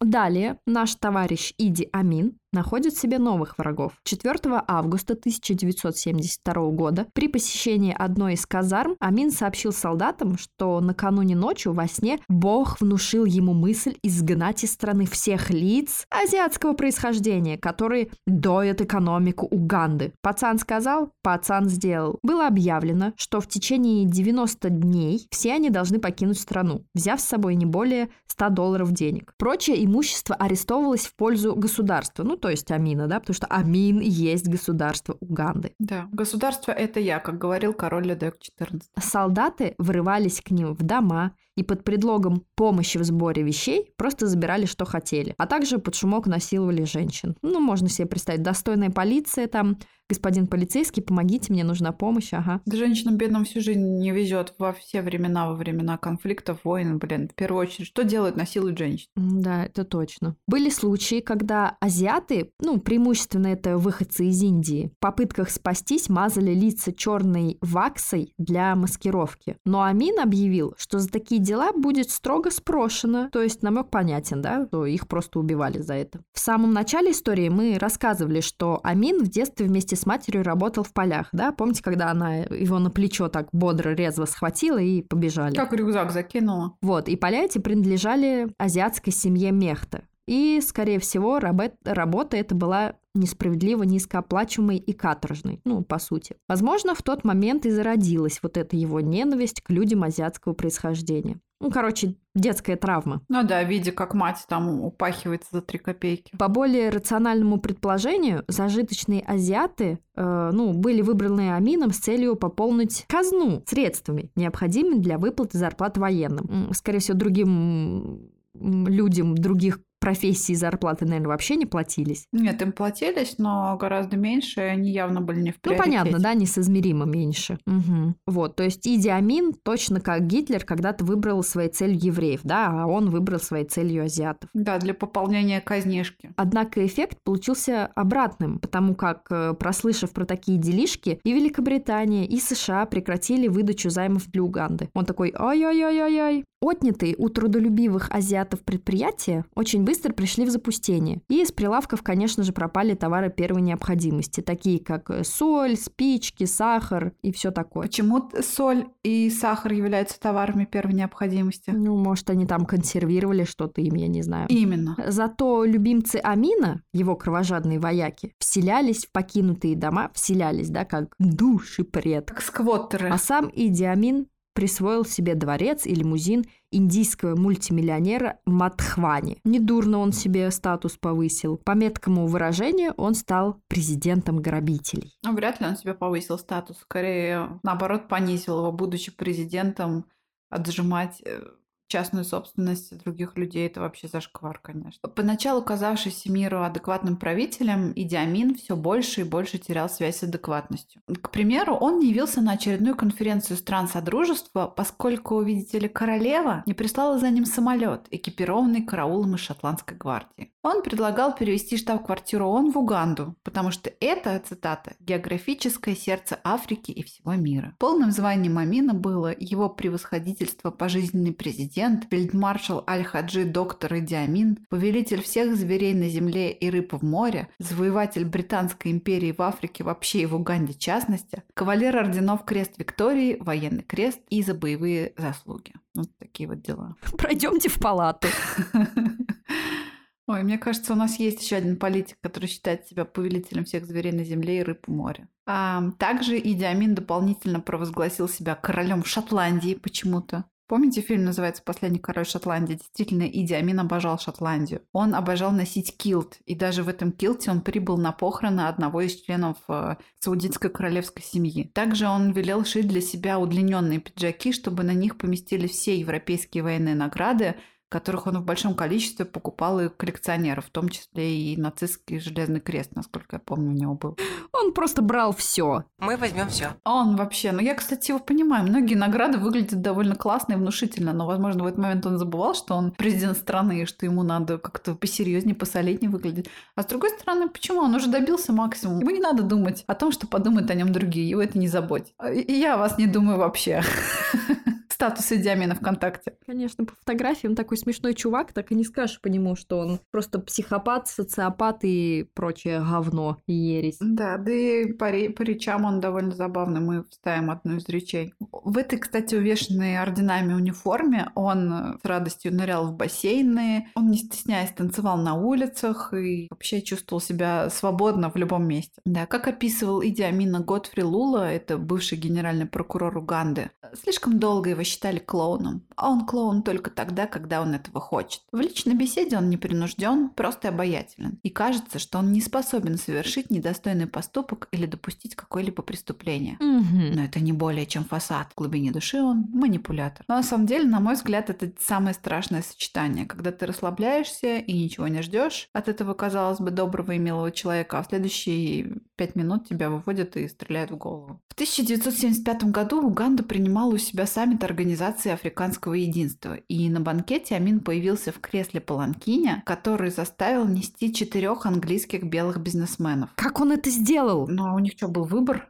Далее наш товарищ Иди Амин находит себе новых врагов. 4 августа 1972 года при посещении одной из казарм Амин сообщил солдатам, что накануне ночью во сне Бог внушил ему мысль изгнать из страны всех лиц азиатского происхождения, которые доят экономику Уганды. Пацан сказал, пацан сделал. Было объявлено, что в течение 90 дней все они должны покинуть страну, взяв с собой не более 100 долларов денег. Прочее имущество арестовывалось в пользу государства, ну то есть Амина, да, потому что Амин есть государство Уганды. Да, государство это я, как говорил король Ледек XIV. Солдаты врывались к ним в дома и под предлогом помощи в сборе вещей просто забирали, что хотели. А также под шумок насиловали женщин. Ну, можно себе представить, достойная полиция там, господин полицейский, помогите, мне нужна помощь, ага. Да женщинам бедным всю жизнь не везет во все времена, во времена конфликтов, войн, блин, в первую очередь, что делают? Насилуют женщин. Да, это точно. Были случаи, когда азиаты, ну, преимущественно это выходцы из Индии, в попытках спастись мазали лица черной ваксой для маскировки. Но Амин объявил, что за такие дела будет строго спрошено. То есть намек понятен, да, то их просто убивали за это. В самом начале истории мы рассказывали, что Амин в детстве вместе с матерью работал в полях, да? Помните, когда она его на плечо так бодро, резво схватила и побежали? Как рюкзак закинула. Вот, и поля эти принадлежали азиатской семье Мехта. И, скорее всего, работа эта была несправедливо низкооплачиваемой и каторжной, ну, по сути. Возможно, в тот момент и зародилась вот эта его ненависть к людям азиатского происхождения. Ну, короче, детская травма. Ну да, видя, как мать там упахивается за три копейки. По более рациональному предположению, зажиточные азиаты, э, ну, были выбраны Амином с целью пополнить казну средствами, необходимыми для выплаты зарплат военным. Скорее всего, другим людям других профессий зарплаты, наверное, вообще не платились. Нет, им платились, но гораздо меньше, они явно были не в Ну, приоритете. понятно, да, несоизмеримо меньше. Мгм. Вот, то есть Иди Амин точно как Гитлер когда-то выбрал своей целью евреев, да, а он выбрал своей целью азиатов. Да, для пополнения казнишки. Однако эффект получился обратным, потому как, э, прослышав про такие делишки, и Великобритания, и США прекратили выдачу займов для Уганды. Он такой «Ай-яй-яй-яй-яй». Отнятые у трудолюбивых азиатов предприятия очень быстро пришли в запустение. И из прилавков, конечно же, пропали товары первой необходимости, такие как э, соль, спички, сахар и все такое. Почему соль и сахар являются товарами первой необходимости? Ну, может, они там консервировали что-то им, я не знаю. Именно. Зато любимцы Амина, его кровожадные вояки, вселялись в покинутые дома, вселялись, да, как души предков. Как сквоттеры. А сам Иди Амин присвоил себе дворец и лимузин индийского мультимиллионера Матхвани. Недурно он себе статус повысил. По меткому выражению он стал президентом грабителей. Ну, вряд ли он себе повысил статус. Скорее, наоборот, понизил его, будучи президентом, отжимать э, частную собственность других людей. Это вообще зашквар, конечно. Поначалу казавшийся миру адекватным правителем, Иди Амин все больше и больше терял связь с адекватностью. К примеру, он не явился на очередную конференцию стран Содружества, поскольку, видите ли, королева не прислала за ним самолет, экипированный караулом из шотландской гвардии. Он предлагал перевести штаб-квартиру ООН в Уганду, потому что это, цитата, «географическое сердце Африки и всего мира». Полным званием Амина было его превосходительство пожизненный президент, фельдмаршал Аль-Хаджи доктор Иди Амин, повелитель всех зверей на земле и рыб в море, завоеватель Британской империи в Африке вообще и в Уганде в частности, кавалер орденов Крест Виктории, военный крест и за боевые заслуги. Вот такие вот дела. Пройдемте в палату. Ой, мне кажется, у нас есть еще один политик, который считает себя повелителем всех зверей на земле и рыб в море. А, также Иди Амин дополнительно провозгласил себя королем Шотландии почему-то. Помните, фильм называется «Последний король Шотландии»? Действительно, Иди Амин обожал Шотландию. Он обожал носить килт, и даже в этом килте он прибыл на похороны одного из членов э, саудитской королевской семьи. Также он велел шить для себя удлиненные пиджаки, чтобы на них поместили все европейские военные награды, которых он в большом количестве покупал и коллекционеров, в том числе и нацистский железный крест, насколько я помню, у него был. Он просто брал все. Мы возьмем все. Он вообще, ну я, кстати, его понимаю, многие награды выглядят довольно классно и внушительно, но, возможно, в этот момент он забывал, что он президент страны, и что ему надо как-то посерьезнее, посолиднее выглядеть. А с другой стороны, почему? Он уже добился максимума. Ему не надо думать о том, что подумают о нем другие, его это не заботит. И я о вас не думаю вообще. Статус Иди Амина ВКонтакте. Конечно, по фотографии он такой смешной чувак, так и не скажешь по нему, что он просто психопат, социопат и прочее говно и ересь. Да, да и по, по речам он довольно забавный. Мы вставим одну из речей. В этой, кстати, увешанной орденами униформе он с радостью нырял в бассейны, он, не стесняясь, танцевал на улицах и вообще чувствовал себя свободно в любом месте. Да, как описывал Иди Амина Готфри Лула, это бывший генеральный прокурор Уганды, слишком долго его считали клоуном. А он клоун только тогда, когда он этого хочет. В личной беседе он не принужден, просто обаятелен. И кажется, что он не способен совершить недостойный поступок или допустить какое-либо преступление. Мгм. Но это не более чем фасад. В глубине души он манипулятор. Но на самом деле, на мой взгляд, это самое страшное сочетание, когда ты расслабляешься и ничего не ждешь от этого, казалось бы, доброго и милого человека, а в следующие пять минут тебя выводят и стреляют в голову. В 1975 году Уганда принимала у себя саммит Организации Африканского единства, и на банкете Амин появился в кресле паланкиня, который заставил нести четырех английских белых бизнесменов. Как он это сделал? Ну, а у них что, был выбор?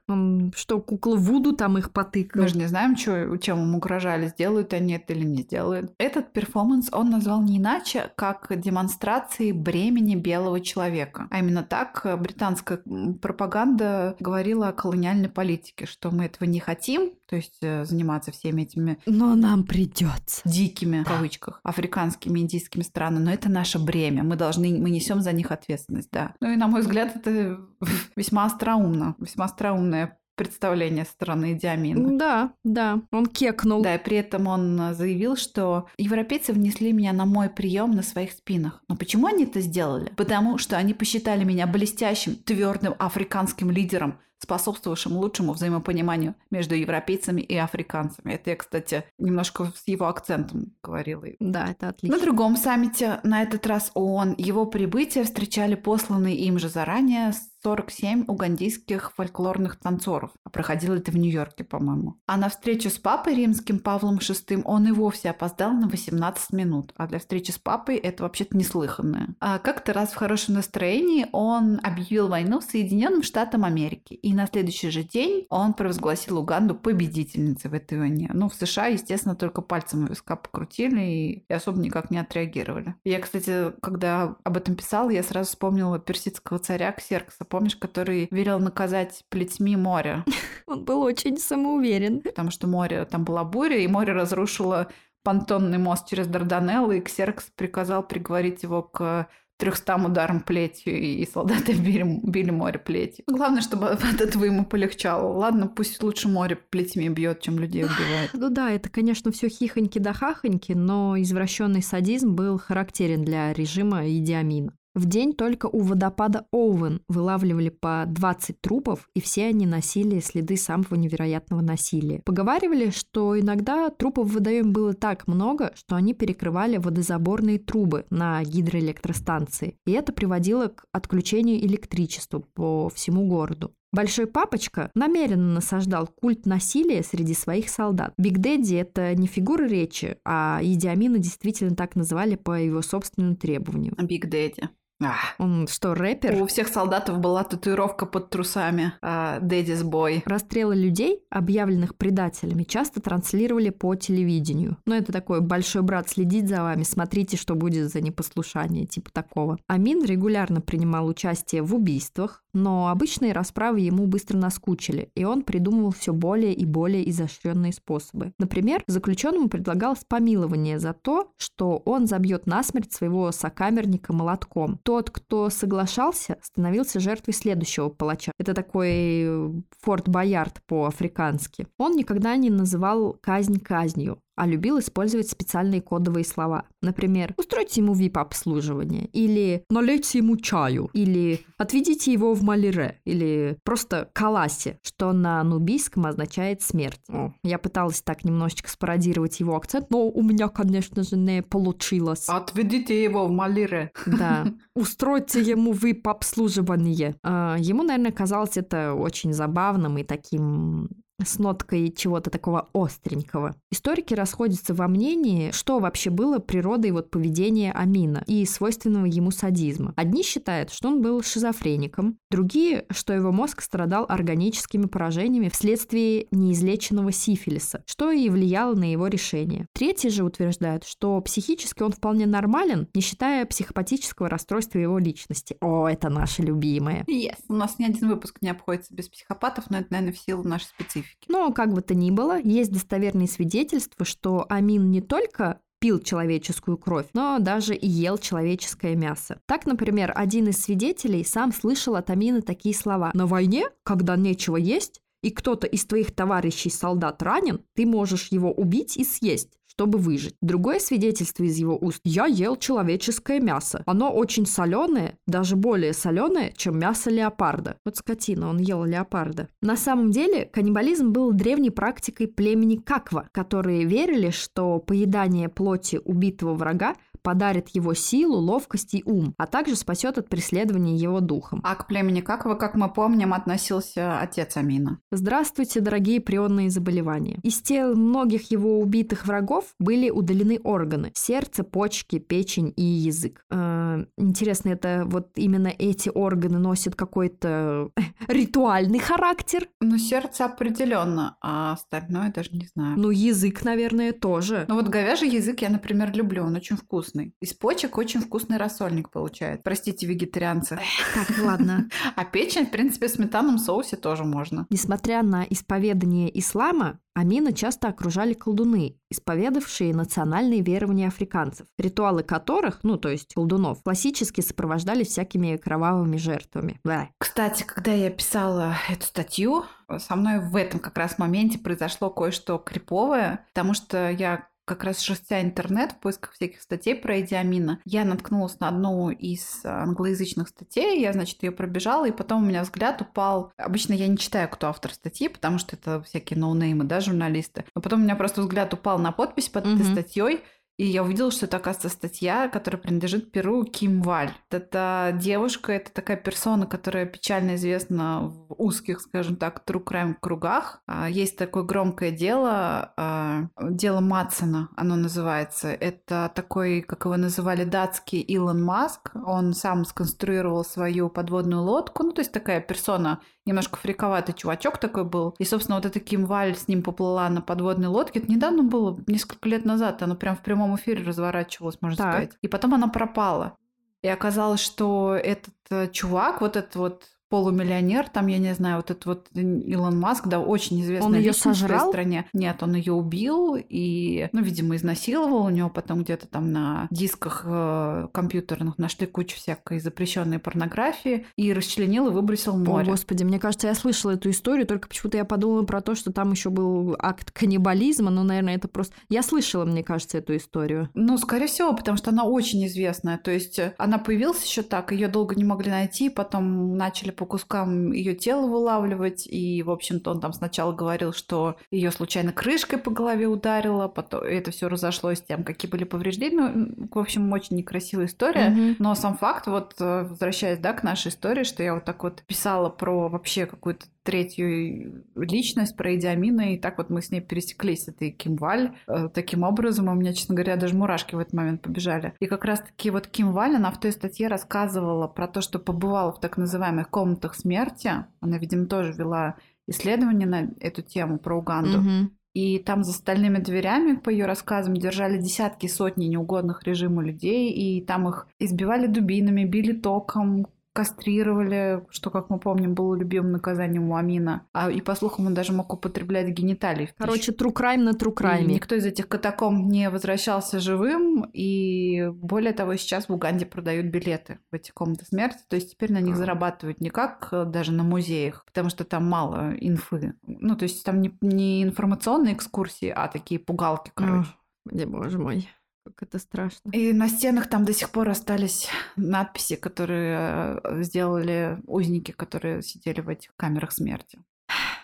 Что, кукла Вуду там их потыкал? Мы же не знаем, чё, чем им угрожали, сделают они это или не сделают. Этот перформанс он назвал не иначе, как демонстрацией бремени белого человека. А именно так э, британская пропаганда говорила о колониальной политике, что мы этого не хотим, то есть э, заниматься всеми этими Но нам придется. дикими, в кавычках, африканскими, индийскими странами, но это наше бремя, мы должны, мы несем за них ответственность, да. Ну и, на мой взгляд, это весьма остроумно, весьма остроумная представление стороны Диамина. Да, да, он кекнул. Да, и при этом он заявил, что европейцы внесли меня на мой прием на своих спинах. Но почему они это сделали? Потому что они посчитали меня блестящим, твердым африканским лидером, способствовавшим лучшему взаимопониманию между европейцами и африканцами. Это я, кстати, немножко с его акцентом говорила. Да, это отлично. На другом саммите, на этот раз ООН, его прибытие встречали посланные им же заранее 47 угандийских фольклорных танцоров. А проходило это в Нью-Йорке, по-моему. А на встречу с папой римским Павлом VI он и вовсе опоздал на 18 минут. А для встречи с папой это вообще-то неслыханное. А как-то раз в хорошем настроении он объявил войну Соединенным Штатам Америки. И на следующий же день он провозгласил Уганду победительницей в этой войне. Ну, в США, естественно, только пальцем виска покрутили и, и особо никак не отреагировали. Я, кстати, когда об этом писала, я сразу вспомнила персидского царя Ксеркса помнишь, который велел наказать плетьми море. Он был очень самоуверен. Потому что море, там была буря, и море разрушило понтонный мост через Дарданеллы, и Ксеркс приказал приговорить его к трехстам ударам плетью, и солдаты били, били море плетью. Главное, чтобы от этого ему полегчало. Ладно, пусть лучше море плетьми бьет, чем людей убивает. Ну да, это, конечно, все хихоньки да хахоньки, но извращенный садизм был характерен для режима Иди Амина. В день только у водопада Оуэн вылавливали по 20 трупов, и все они носили следы самого невероятного насилия. Поговаривали, что иногда трупов в водоеме было так много, что они перекрывали водозаборные трубы на гидроэлектростанции, и это приводило к отключению электричества по всему городу. Большой папочка намеренно насаждал культ насилия среди своих солдат. Big Daddy – это не фигура речи, а Иди Амина действительно так называли по его собственному требованию. Big Daddy. Ах. Он что, рэпер? У всех солдатов была татуировка под трусами «Дэддис Бой». Расстрелы людей, объявленных предателями, часто транслировали по телевидению. Но это такой большой брат следит за вами, смотрите, что будет за непослушание, типа такого. Амин регулярно принимал участие в убийствах, но обычные расправы ему быстро наскучили, и он придумывал все более и более изощренные способы. Например, заключенному предлагалось помилование за то, что он забьет насмерть своего сокамерника молотком. Тот, кто соглашался, становился жертвой следующего палача. Это такой Форт Боярд по-африкански. Он никогда не называл казнь казнью а любил использовать специальные кодовые слова. Например, «устройте ему VIP-обслуживание» или «налейте ему чаю» или «отведите его в Малире» или просто «каласи», что на нубийском означает «смерть». О, я пыталась так немножечко спародировать его акцент, но у меня, конечно же, не получилось. «Отведите его в Малире». Да. «Устройте ему VIP-обслуживание». А, ему, наверное, казалось это очень забавным и таким с ноткой чего-то такого остренького. Историки расходятся во мнении, что вообще было природой вот поведения Амина и свойственного ему садизма. Одни считают, что он был шизофреником, другие, что его мозг страдал органическими поражениями вследствие неизлеченного сифилиса, что и влияло на его решение. Третьи же утверждают, что психически он вполне нормален, не считая психопатического расстройства его личности. О, это наше любимое. Yes. У нас ни один выпуск не обходится без психопатов, но это, наверное, в силу нашей специфики специфики. Но, как бы то ни было, есть достоверные свидетельства, что Амин не только пил человеческую кровь, но даже и ел человеческое мясо. Так, например, один из свидетелей сам слышал от Амина такие слова. «На войне, когда нечего есть, и кто-то из твоих товарищей солдат ранен, ты можешь его убить и съесть чтобы выжить. Другое свидетельство из его уст. Я ел человеческое мясо. Оно очень соленое, даже более соленое, чем мясо леопарда. Вот скотина, он ел леопарда. На самом деле, каннибализм был древней практикой племени Каква, которые верили, что поедание плоти убитого врага подарит его силу, ловкость и ум, а также спасет от преследования его духом. А к племени Какова, как мы помним, относился отец Амина. Здравствуйте, дорогие прионные заболевания. Из тел многих его убитых врагов были удалены органы – сердце, почки, печень и язык. Э, интересно, это вот именно эти органы носят какой-то ритуальный характер? Ну, сердце определенно, а остальное даже не знаю. Ну, язык, наверное, тоже. Ну, вот говяжий язык я, например, люблю, он очень вкусный вкусный. Из почек очень вкусный рассольник получает. Простите, вегетарианцы. Так, ладно. А печень, в принципе, в сметанном соусе тоже можно. Несмотря на исповедание ислама, Амина часто окружали колдуны, исповедавшие национальные верования африканцев, ритуалы которых, ну то есть колдунов, классически сопровождались всякими кровавыми жертвами. Да. Кстати, когда я писала эту статью, Со мной в этом как раз моменте произошло кое-что криповое, потому что я как раз шерстя интернет в поисках всяких статей про Идиамина, я наткнулась на одну из англоязычных статей, я, значит, ее пробежала, и потом у меня взгляд упал. Обычно я не читаю, кто автор статьи, потому что это всякие ноунеймы, да, журналисты. Но потом у меня просто взгляд упал на подпись под mm-hmm. этой статьей, и я увидела, что это, оказывается, статья, которая принадлежит Перу Ким Валь. Это девушка, это такая персона, которая печально известна в узких, скажем так, true crime кругах. А, есть такое громкое дело, а, дело Матсона, оно называется. Это такой, как его называли, датский Илон Маск. Он сам сконструировал свою подводную лодку. Ну, то есть такая персона немножко фриковатый чувачок такой был. И, собственно, вот эта Ким Валь с ним поплыла на подводной лодке. Это недавно было, несколько лет назад. Оно прям в прямом эфире разворачивалось, можно так. сказать. И потом она пропала. И оказалось, что этот э, чувак, вот этот вот полумиллионер, там, я не знаю, вот этот вот Илон Маск, да, очень известный он ее сожрал? в стране. Нет, он ее убил и, ну, видимо, изнасиловал. У него потом где-то там на дисках э, компьютерных нашли кучу всякой запрещенной порнографии и расчленил и выбросил в море. О, господи, мне кажется, я слышала эту историю, только почему-то я подумала про то, что там еще был акт каннибализма, но, наверное, это просто... Я слышала, мне кажется, эту историю. Ну, скорее всего, потому что она очень известная. То есть э, она появилась еще так, ее долго не могли найти, потом начали по кускам ее тела вылавливать. И, в общем-то, он там сначала говорил, что ее случайно крышкой по голове ударило, потом это все разошлось тем, какие были повреждения. Ну, в общем, очень некрасивая история. Mm-hmm. Но сам факт, вот э, возвращаясь, да, к нашей истории, что я вот так вот писала про вообще какую-то третью личность про Идиамина, и так вот мы с ней пересеклись, этой Кимваль. Э, таким образом, у меня, честно говоря, даже мурашки в этот момент побежали. И как раз-таки вот Кимваль, она в той статье рассказывала про то, что побывала в так называемых комнатах смерти. Она, видимо, тоже вела исследование на эту тему про Уганду. Угу. И там за стальными дверями, по ее рассказам, держали десятки, сотни неугодных режиму людей, и там их избивали дубинами, били током, кастрировали, что, как мы помним, было любимым наказанием у Амина. А, и, по слухам, он даже мог употреблять гениталии. Короче, crime на. И никто из этих катакомб не возвращался живым. И более того, сейчас в Уганде продают билеты в эти комнаты смерти. То есть теперь на них зарабатывают не как э, даже на музеях, потому что там мало инфы. Ну, то есть там не, не информационные экскурсии, а такие пугалки, короче. О, боже мой. Как это страшно. И на стенах там до сих пор остались надписи, которые э, сделали узники, которые сидели в этих камерах смерти.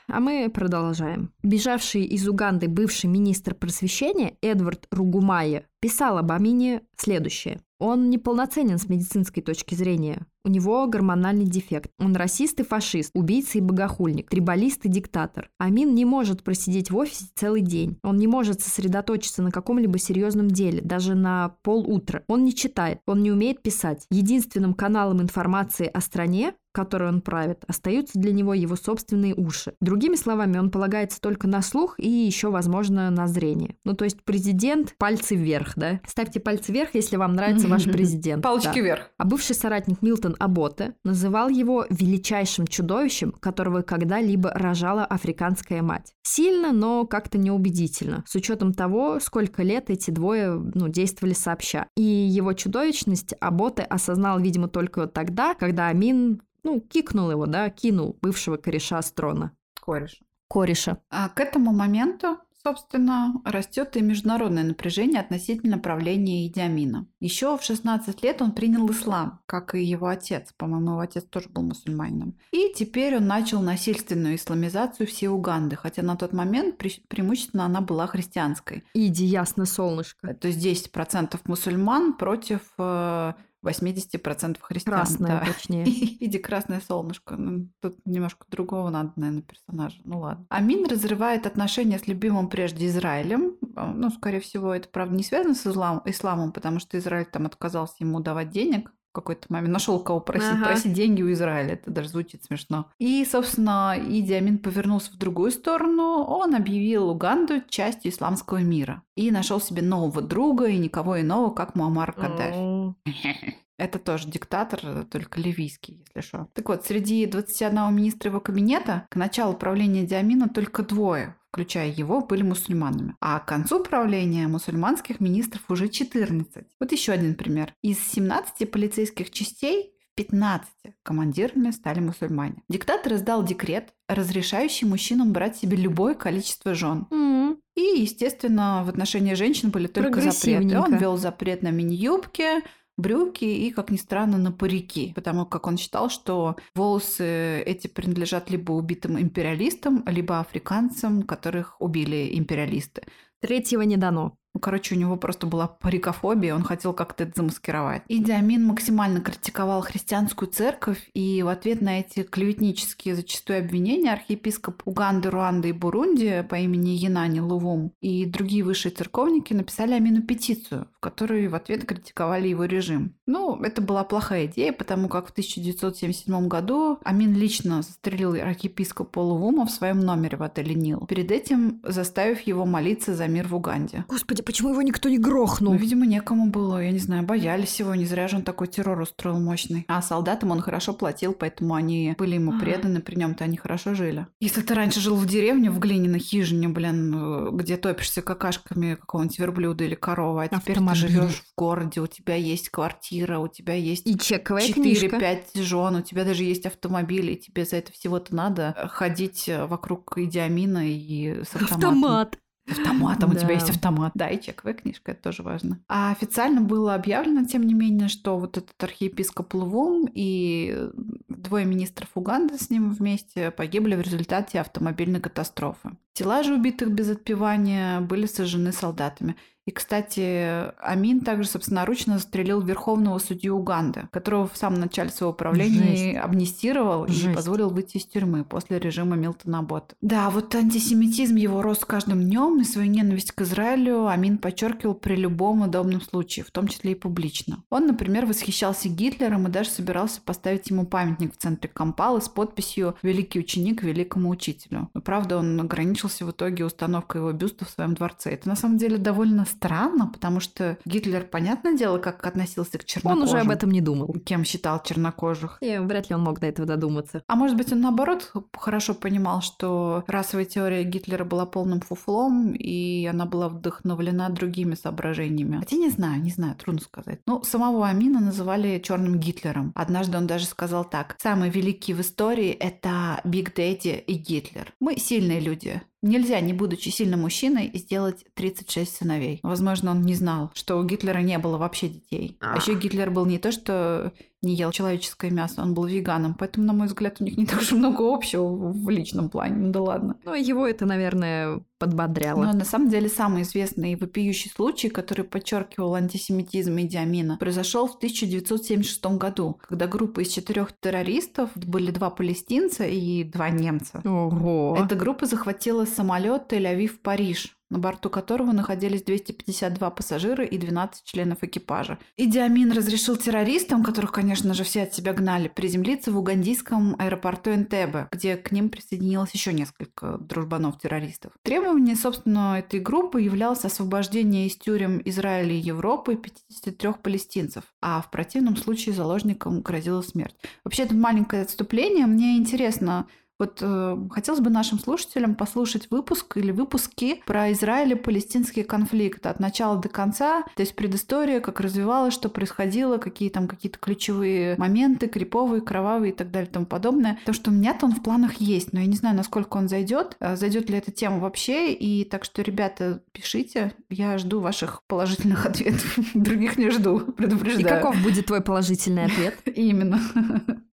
А мы продолжаем. Бежавший из Уганды бывший министр просвещения Эдвард Ругумая писал об Амине следующее. Он неполноценен с медицинской точки зрения. У него гормональный дефект. Он расист и фашист, убийца и богохульник, трибалист и диктатор. Амин не может просидеть в офисе целый день. Он не может сосредоточиться на каком-либо серьезном деле, даже на полутра. Он не читает, он не умеет писать. Единственным каналом информации о стране которой он правит, остаются для него его собственные уши. Другими словами, он полагается только на слух и еще, возможно, на зрение. Ну, то есть президент пальцы вверх, да? Ставьте пальцы вверх, если вам нравится ваш президент. Палочки да. вверх. А бывший соратник Милтон Джонатан Аботе называл его величайшим чудовищем, которого когда-либо рожала африканская мать. Сильно, но как-то неубедительно, с учетом того, сколько лет эти двое ну, действовали сообща. И его чудовищность Аботе осознал, видимо, только тогда, когда Амин ну, кикнул его, да, кинул бывшего кореша с трона. Кореша. Кореша. А к этому моменту Собственно, растет и международное напряжение относительно правления Идиамина. Еще в 16 лет он принял ислам, как и его отец. По-моему, его отец тоже был мусульманином. И теперь он начал насильственную исламизацию всей Уганды, хотя на тот момент пре- преимущественно она была христианской. Иди, ясно, солнышко. То есть 10% мусульман против э, 80% христиан. Красное, да. точнее. Иди красное солнышко. Ну, тут немножко другого надо, наверное, персонажа. Ну ладно. Амин разрывает отношения с любимым прежде Израилем. А, ну, скорее всего, это, правда, не связано с ислам, исламом, потому что Израиль там отказался ему давать денег какой-то момент нашел кого просить, ага. просить деньги у Израиля. Это даже звучит смешно. И, собственно, Иди Амин повернулся в другую сторону. Он объявил Уганду частью исламского мира. И нашел себе нового друга и никого иного, как Муаммар Каддафи. Это тоже диктатор, только ливийский, если что. Так вот, среди 21 министра его кабинета к началу правления Диамина только двое включая его, были мусульманами. А к концу правления мусульманских министров уже 14. Вот еще один пример. Из 17 полицейских частей в 15 командирами стали мусульмане. Диктатор издал декрет, разрешающий мужчинам брать себе любое количество жен. М, И, естественно, в отношении женщин были только запреты. Он ввел запрет на мини-юбки, брюки и, как ни странно, на парики, потому как он считал, что волосы эти принадлежат либо убитым империалистам, либо африканцам, которых убили империалисты. Третьего не дано. Ну, короче, у него просто была парикофобия, он хотел как-то это замаскировать. Амин максимально критиковал христианскую церковь, и в ответ на эти клеветнические зачастую обвинения архиепископ Уганды, Руанды и Бурунди по имени Янани Лувум и другие высшие церковники написали Амину петицию, в которой в ответ критиковали его режим. Ну, это была плохая идея, потому как в 1977 году Амин лично застрелил архиепископа Лувума в своем номере в отеле Нил, перед этим заставив его молиться за мир в Уганде. Господи, почему его никто не грохнул? Ну, видимо, некому было, я не знаю, боялись его, не зря же он такой террор устроил мощный. А солдатам он хорошо платил, поэтому они были ему Ага. преданы, при нем то они хорошо жили. Если ты раньше жил в деревне, в глиняной хижине, блин, где топишься какашками какого-нибудь верблюда или коровы, а теперь Автомобиль. ты живешь в городе, у тебя есть квартира, у тебя есть И чековая книжка. 4-5 жен, у тебя даже есть автомобиль, и тебе за это всего-то надо ходить э, вокруг Идиамина и с автоматом. Автомат. Автоматом, у тебя есть автомат. Да, и чековая книжка, это тоже важно. А официально было объявлено, тем не менее, что вот этот архиепископ Лувум и двое министров Уганды с ним вместе погибли в результате автомобильной катастрофы. Тела же убитых без отпевания были сожжены солдатами. И, кстати, Амин также собственноручно застрелил верховного судью Уганды, которого в самом начале своего правления амнистировал и Жесть. позволил выйти из тюрьмы после режима Милтона Ботта. Да, вот антисемитизм его рос с каждым днем, и свою ненависть к Израилю Амин подчеркивал при любом удобном случае, в том числе и публично. Он, например, восхищался Гитлером и даже собирался поставить ему памятник в центре Кампалы с подписью «Великий ученик великому учителю». Но, правда, он ограничился в итоге установкой его бюста в своем дворце. Это на самом деле довольно странно, потому что Гитлер, понятное дело, как относился к Он чернокожим. уже об этом не думал. Кем считал чернокожих. И вряд ли он мог до этого додуматься. А может быть, он наоборот хорошо понимал, что расовая теория Гитлера была полным фуфлом, и она была вдохновлена другими соображениями. Хотя не знаю, не знаю, трудно сказать. Ну, самого Амина называли черным Гитлером. Однажды он даже сказал так. Самые великие в истории — это Биг Дэдди и Гитлер. Мы сильные люди. Нельзя, не будучи сильным мужчиной, сделать 36 сыновей. Возможно, он не знал, что у Гитлера не было вообще детей. А еще Гитлер был не то, что не ел человеческое мясо, он был веганом. Поэтому, на мой взгляд, у них не так уж много общего в личном плане. Ну да ладно. Но его это, наверное, подбодряло. Но на самом деле самый известный и вопиющий случай, который подчеркивал антисемитизм Иди Амина, произошел в 1976 году, когда группа из четырех террористов, были два палестинца и два немца. Ого. Эта группа захватила самолет Тель-Авив-Париж, на борту которого находились 252 пассажира и 12 членов экипажа. Иди Амин разрешил террористам, которых, конечно же, все от себя гнали, приземлиться в угандийском аэропорту Энтебе, где к ним присоединилось еще несколько дружбанов-террористов. Требование, собственно, этой группы являлось освобождение из тюрем Израиля и Европы 53 палестинцев, а в противном случае заложникам грозила смерть. Вообще, это маленькое отступление. Мне интересно, вот э, хотелось бы нашим слушателям послушать выпуск или выпуски про Израиль и палестинский конфликт от начала до конца, то есть предыстория, как развивалась, что происходило, какие там какие-то ключевые моменты, криповые, кровавые и так далее и тому подобное. То, что у меня-то он в планах есть, но я не знаю, насколько он зайдет, э, зайдет ли эта тема вообще, и так что, ребята, пишите, я жду ваших положительных ответов, других не жду, И предупреждаю. каков будет твой положительный ответ? Именно.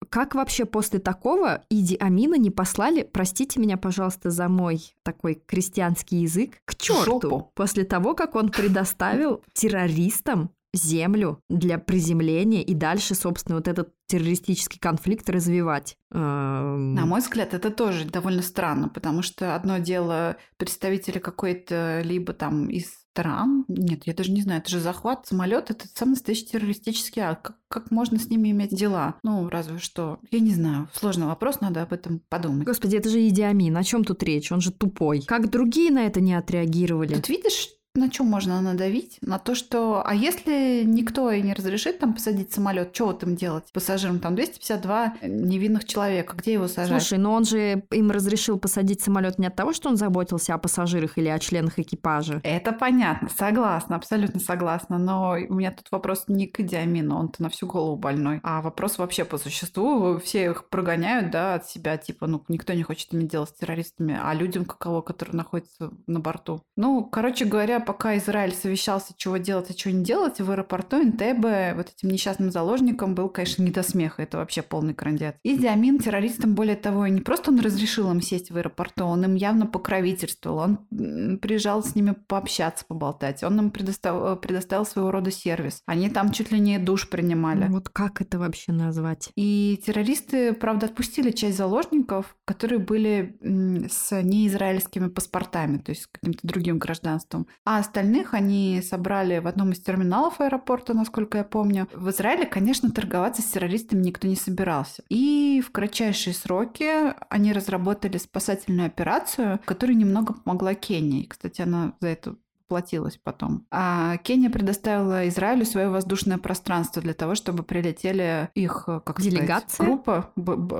Как вообще после такого Иди Амина не послали, простите меня, пожалуйста, за мой такой крестьянский язык, к черту, жопу. после того, как он предоставил террористам землю для приземления и дальше, собственно, вот этот террористический конфликт развивать. Эм, На мой взгляд, это тоже довольно странно, потому что одно дело представители какой-то либо там из стран, нет, я даже не знаю, это же захват самолета, это самый настоящий террористический акт. Как, как можно с ними иметь дела? Ну, разве что. Я не знаю, сложный вопрос, надо об этом подумать. Господи, это же Иди Амин, о чем тут речь? Он же тупой. Как другие на это не отреагировали? Тут видишь, на чем можно надавить? На то, что... А если никто и не разрешит там посадить самолет, что вот им делать? Пассажирам там 252 невинных человека. Где его сажать? Слушай, но он же им разрешил посадить самолет не от того, что он заботился о пассажирах или о членах экипажа. Это понятно, согласна, абсолютно согласна. Но у меня тут вопрос не к Идиамину, он-то на всю голову больной. А вопрос вообще по существу. Все их прогоняют, да, от себя. Типа, ну, никто не хочет иметь дело с террористами. А людям каково, которые находятся на борту? Ну, короче говоря, пока Израиль совещался, чего делать, а чего не делать, в аэропорту Интебе вот этим несчастным заложникам был, конечно, не до смеха. Это вообще полный крандят. И Диамин террористам, более того, не просто он разрешил им сесть в аэропорту, он им явно покровительствовал. Он приезжал с ними пообщаться, поболтать. Он им предоставил, предоставил своего рода сервис. Они там чуть ли не душ принимали. Вот как это вообще назвать? И террористы, правда, отпустили часть заложников, которые были с неизраильскими паспортами, то есть с каким-то другим гражданством. А остальных они собрали в одном из терминалов аэропорта, насколько я помню. В Израиле, конечно, торговаться с террористами никто не собирался. И в кратчайшие сроки они разработали спасательную операцию, которая немного помогла Кении. Кстати, она за это платилась потом. А Кения предоставила Израилю свое воздушное пространство для того, чтобы прилетели их, как Делегация? сказать, группа,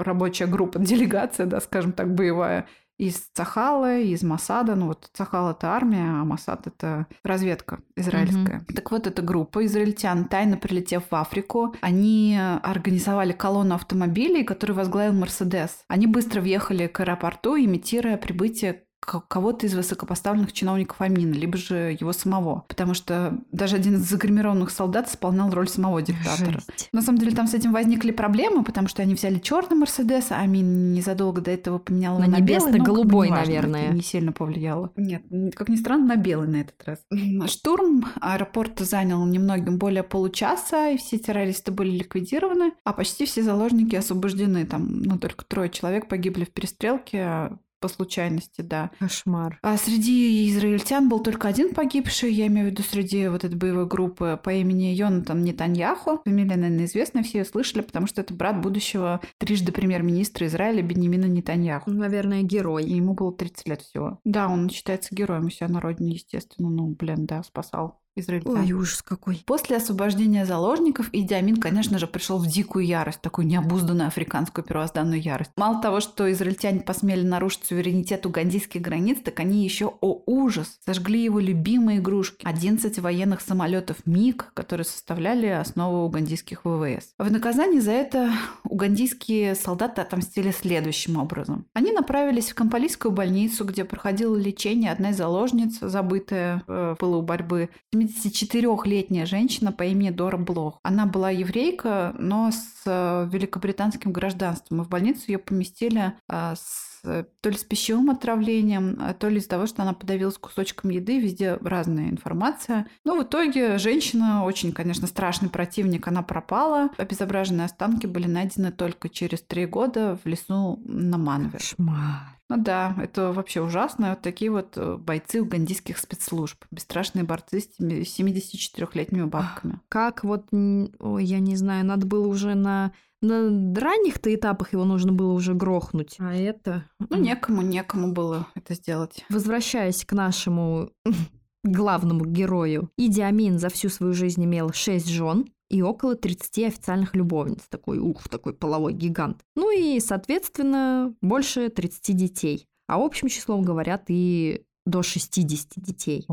рабочая группа, делегация, да, скажем так, боевая, из Цахала, из Масада. Ну вот Цахал это армия, а Масад это разведка израильская. Mm-hmm. Так вот, эта группа израильтян, тайно прилетев в Африку, они организовали колонну автомобилей, который возглавил Мерседес. Они быстро въехали к аэропорту, имитируя прибытие кого-то из высокопоставленных чиновников Амина, либо же его самого. Потому что даже один из загримированных солдат исполнял роль самого диктатора. Жесть. На самом деле там с этим возникли проблемы, потому что они взяли черный Мерседес, а Амин незадолго до этого поменял на, на белый. но голубой, неважно, наверное. Это не сильно повлияло. Нет, как ни странно, на белый на этот раз. Штурм аэропорта занял немногим более получаса, и все террористы были ликвидированы, а почти все заложники освобождены. Там, ну, только трое человек погибли в перестрелке, по случайности, да. Кошмар. А среди израильтян был только один погибший, я имею в виду среди вот этой боевой группы по имени Йонатан Нетаньяху. Фамилия, наверное, известная, все ее слышали, потому что это брат будущего трижды премьер-министра Израиля Бенемина Нетаньяху. Наверное, герой. И ему было 30 лет всего. Да, он считается героем у себя на родине, естественно. Ну, блин, да, спасал израильтян. Ой, ужас какой. После освобождения заложников Иди Амин, конечно же, пришел в дикую ярость, такую необузданную африканскую первозданную ярость. Мало того, что израильтяне посмели нарушить суверенитет угандийских границ, так они еще, о ужас, сожгли его любимые игрушки. 11 военных самолетов МиГ, которые составляли основу угандийских ВВС. В наказание за это угандийские солдаты отомстили следующим образом. Они направились в Кампалийскую больницу, где проходило лечение одна из заложниц, забытая э, в пылу борьбы. 74-летняя женщина по имени Дора Блох. Она была еврейка, но с э, великобританским гражданством. И в больницу ее поместили э, с то ли с пищевым отравлением, а то ли из-за того, что она подавилась кусочком еды, везде разная информация. Но в итоге женщина, очень, конечно, страшный противник, она пропала. Обезображенные останки были найдены только через три года в лесу на Манве. Кошмар. Ну да, это вообще ужасно. Вот такие вот э, бойцы угандийских спецслужб. Бесстрашные борцы с 74-летними бабками. Как вот, ой, я не знаю, надо было уже на на ранних-то этапах его нужно было уже грохнуть. А это... Ну, некому, некому было это сделать. Возвращаясь к нашему главному герою. Иди Амин за всю свою жизнь имел шесть жен и около 30 официальных любовниц. Такой, ух, такой половой гигант. Ну и, соответственно, больше 30 детей. А общим числом говорят и до 60 детей.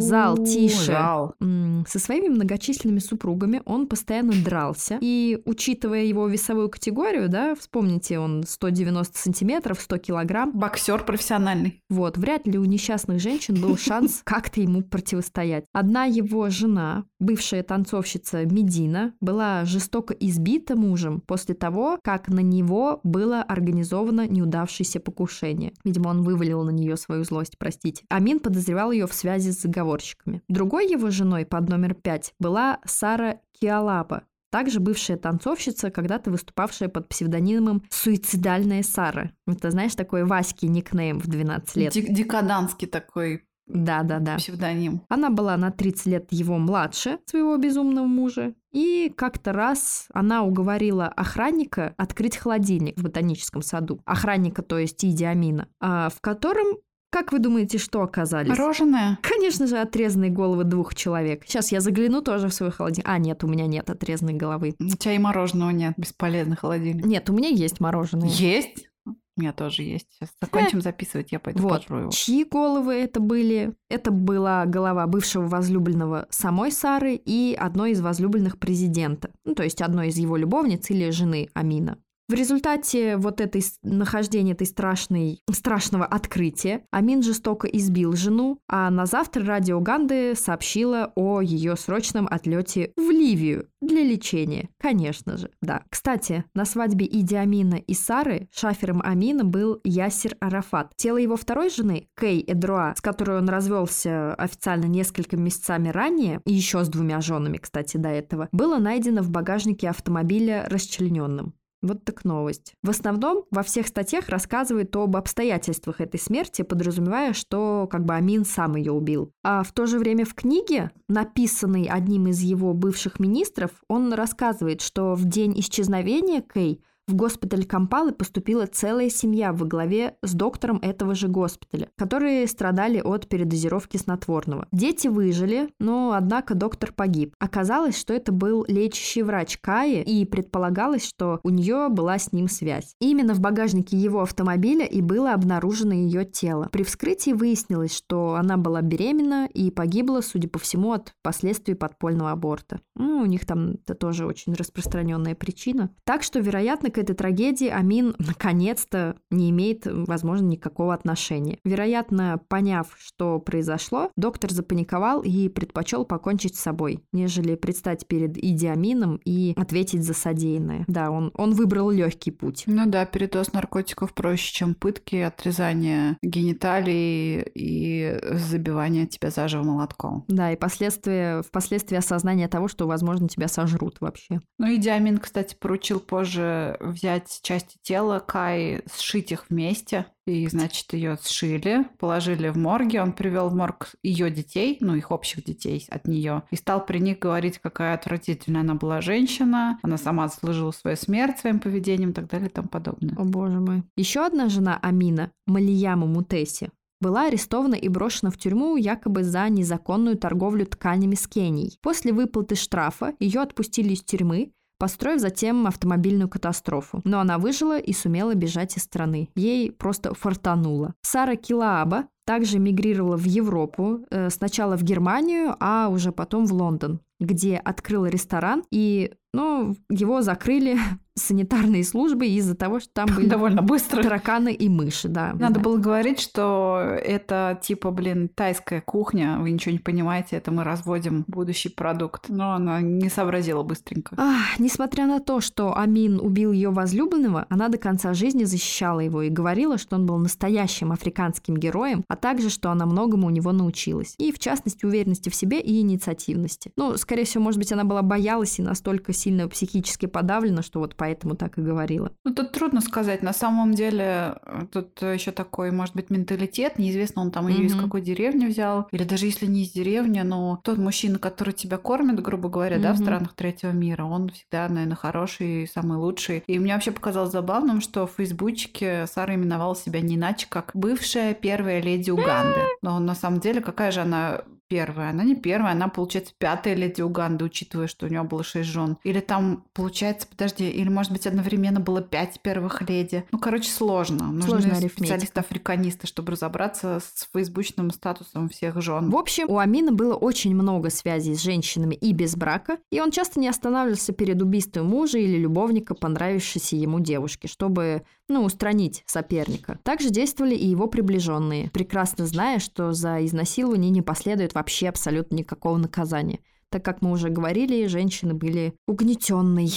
Зал тише. Со своими многочисленными супругами он постоянно дрался. И учитывая его весовую категорию, да, вспомните, он 190 сантиметров, 100 килограмм. Боксер профессиональный. Вот, вряд ли у несчастных женщин был шанс как-то ему противостоять. Одна его жена, бывшая танцовщица Медина, была жестоко избита мужем после того, как на него было организовано неудавшееся покушение. Видимо, он вывалил на нее свою злость, простите. Амин подозревал ее в связи с заговорщиками. Другой его женой под номер пять была Сара Киалаба, также бывшая танцовщица, когда-то выступавшая под псевдонимом «Суицидальная Сара». Это, знаешь, такой Васький никнейм в 12 лет. Дек- декаданский такой Да-да-да. псевдоним. Она была на 30 лет его младше своего безумного мужа. И как-то раз она уговорила охранника открыть холодильник в ботаническом саду. Охранника, то есть Иди Амина, а, в котором Как вы думаете, что оказались? Мороженое? Конечно же, отрезанные головы двух человек. Сейчас я загляну тоже в свой холодильник. А, нет, у меня нет отрезанной головы. У тебя и мороженого нет, бесполезный холодильник. Нет, у меня есть мороженое. Есть? У меня тоже есть. Сейчас закончим записывать, я пойду Вот. пожру его. Чьи головы это были? Это была голова бывшего возлюбленного самой Сары и одной из возлюбленных президента. Ну, то есть одной из его любовниц или жены Амина. В результате вот этой нахождения этой страшной, страшного открытия Амин жестоко избил жену, а на завтра радио Уганды сообщила о ее срочном отлете в Ливию для лечения. Конечно же, да. Кстати, на свадьбе Иди Амина и Сары шафером Амина был Ясир Арафат. Тело его второй жены, Кей Эдруа, с которой он развелся официально несколькими месяцами ранее, и еще с двумя женами, кстати, до этого, было найдено в багажнике автомобиля расчлененным. Вот так новость. В основном во всех статьях рассказывает об обстоятельствах этой смерти, подразумевая, что как бы Амин сам ее убил. А в то же время в книге, написанной одним из его бывших министров, он рассказывает, что в день исчезновения Кей в госпиталь Кампалы поступила целая семья во главе с доктором этого же госпиталя, которые страдали от передозировки снотворного. Дети выжили, но, однако, доктор погиб. Оказалось, что это был лечащий врач Каи, и предполагалось, что у нее была с ним связь. Именно в багажнике его автомобиля и было обнаружено ее тело. При вскрытии выяснилось, что она была беременна и погибла, судя по всему, от последствий подпольного аборта. Ну, у них там это тоже очень распространенная причина. Так что, вероятно, к этой трагедии Амин наконец-то не имеет, возможно, никакого отношения. Вероятно, поняв, что произошло, доктор запаниковал и предпочел покончить с собой, нежели предстать перед Иди Амином и ответить за содеянное. Да, он, он выбрал легкий путь. Ну да, передоз наркотиков проще, чем пытки, отрезание гениталий и забивание тебя заживо молотком. Да, и последствия, впоследствии осознание того, что, возможно, тебя сожрут вообще. Ну и Диамин, кстати, поручил позже взять части тела Кай, сшить их вместе. И, значит, ее сшили, положили в морге. Он привел в морг ее детей, ну, их общих детей от нее, и стал при них говорить, какая отвратительная она была женщина. Она сама заслужила свою смерть своим поведением и так далее и тому подобное. О боже мой. Еще одна жена Амина, Малияма Мутеси, была арестована и брошена в тюрьму якобы за незаконную торговлю тканями с Кенией. После выплаты штрафа ее отпустили из тюрьмы, построив затем автомобильную катастрофу. Но она выжила и сумела бежать из страны. Ей просто фартануло. Сара Килааба также мигрировала в Европу, э, сначала в Германию, а уже потом в Лондон, где открыла ресторан, и ну, его закрыли санитарные службы из-за того, что там были Довольно быстро. тараканы и мыши, да. Надо Да. было говорить, что это типа, блин, тайская кухня, вы ничего не понимаете, это мы разводим будущий продукт. Но она не сообразила быстренько. Ах, несмотря на то, что Амин убил ее возлюбленного, она до конца жизни защищала его и говорила, что он был настоящим африканским героем, а также, что она многому у него научилась. И, в частности, уверенности в себе и инициативности. Ну, скорее всего, может быть, она была боялась и настолько сильно психически подавлена, что вот поэтому так и говорила. Ну, тут трудно сказать. На самом деле, э, тут еще такой, может быть, менталитет. Неизвестно, он там ее из Мгм. какой деревни взял. Или даже если не из деревни, но тот мужчина, который тебя кормит, грубо говоря, да, в странах третьего мира, он всегда, наверное, хороший, самый лучший. И мне вообще показалось забавным, что в фейсбучке Сара именовала себя не иначе, как бывшая первая леди Уганды. Но на самом деле, какая же она первая. Она не первая, она, получается, пятая леди Уганды, учитывая, что у нее было шесть жен. Или там, получается, подожди, или, может быть, одновременно было пять первых леди. Ну, короче, сложно. Нужны специалисты-африканисты, чтобы разобраться с фейсбучным статусом всех жен. В общем, у Амина было очень много связей с женщинами и без брака, и он часто не останавливался перед убийством мужа или любовника, понравившейся ему девушки, чтобы, ну, устранить соперника. Также действовали и его приближенные, прекрасно зная, что за изнасилование не последует вообще абсолютно никакого наказания. Так как мы уже говорили, женщины были угнетенной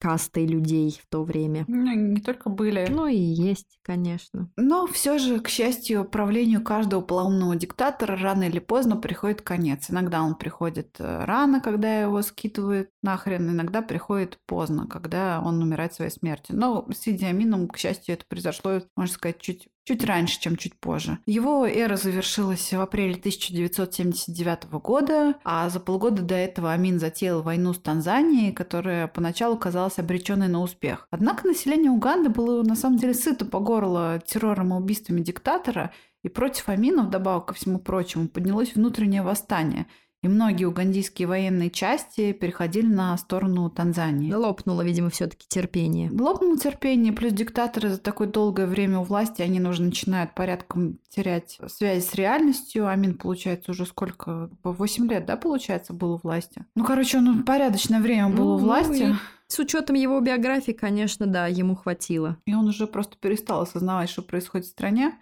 кастой людей в то время. Ну, не только были. Ну и есть, конечно. Но все же, к счастью, правлению каждого полоумного диктатора рано или поздно приходит конец. Иногда он приходит э, рано, когда его скидывают нахрен, иногда приходит поздно, когда он умирает своей смертью. Но с Иди Амином, к счастью, это произошло, можно сказать, чуть чуть раньше, чем чуть позже. Его эра завершилась в апреле 1979 года, а за полгода до этого Амин затеял войну с Танзанией, которая поначалу казалась обреченной на успех. Однако население Уганды было на самом деле сыто по горло террором и убийствами диктатора, И против Амина, вдобавок ко всему прочему, поднялось внутреннее восстание – и многие угандийские военные части переходили на сторону Танзании. Лопнуло, видимо, все-таки терпение. Лопнуло терпение, плюс диктаторы за такое долгое время у власти, они уже начинают порядком терять связь с реальностью. Амин, получается, уже сколько? По 8 лет, да, получается, был у власти? Ну, короче, он порядочное время был ну, у власти. С учетом его биографии, конечно, да, ему хватило. И он уже просто перестал осознавать, что происходит в стране.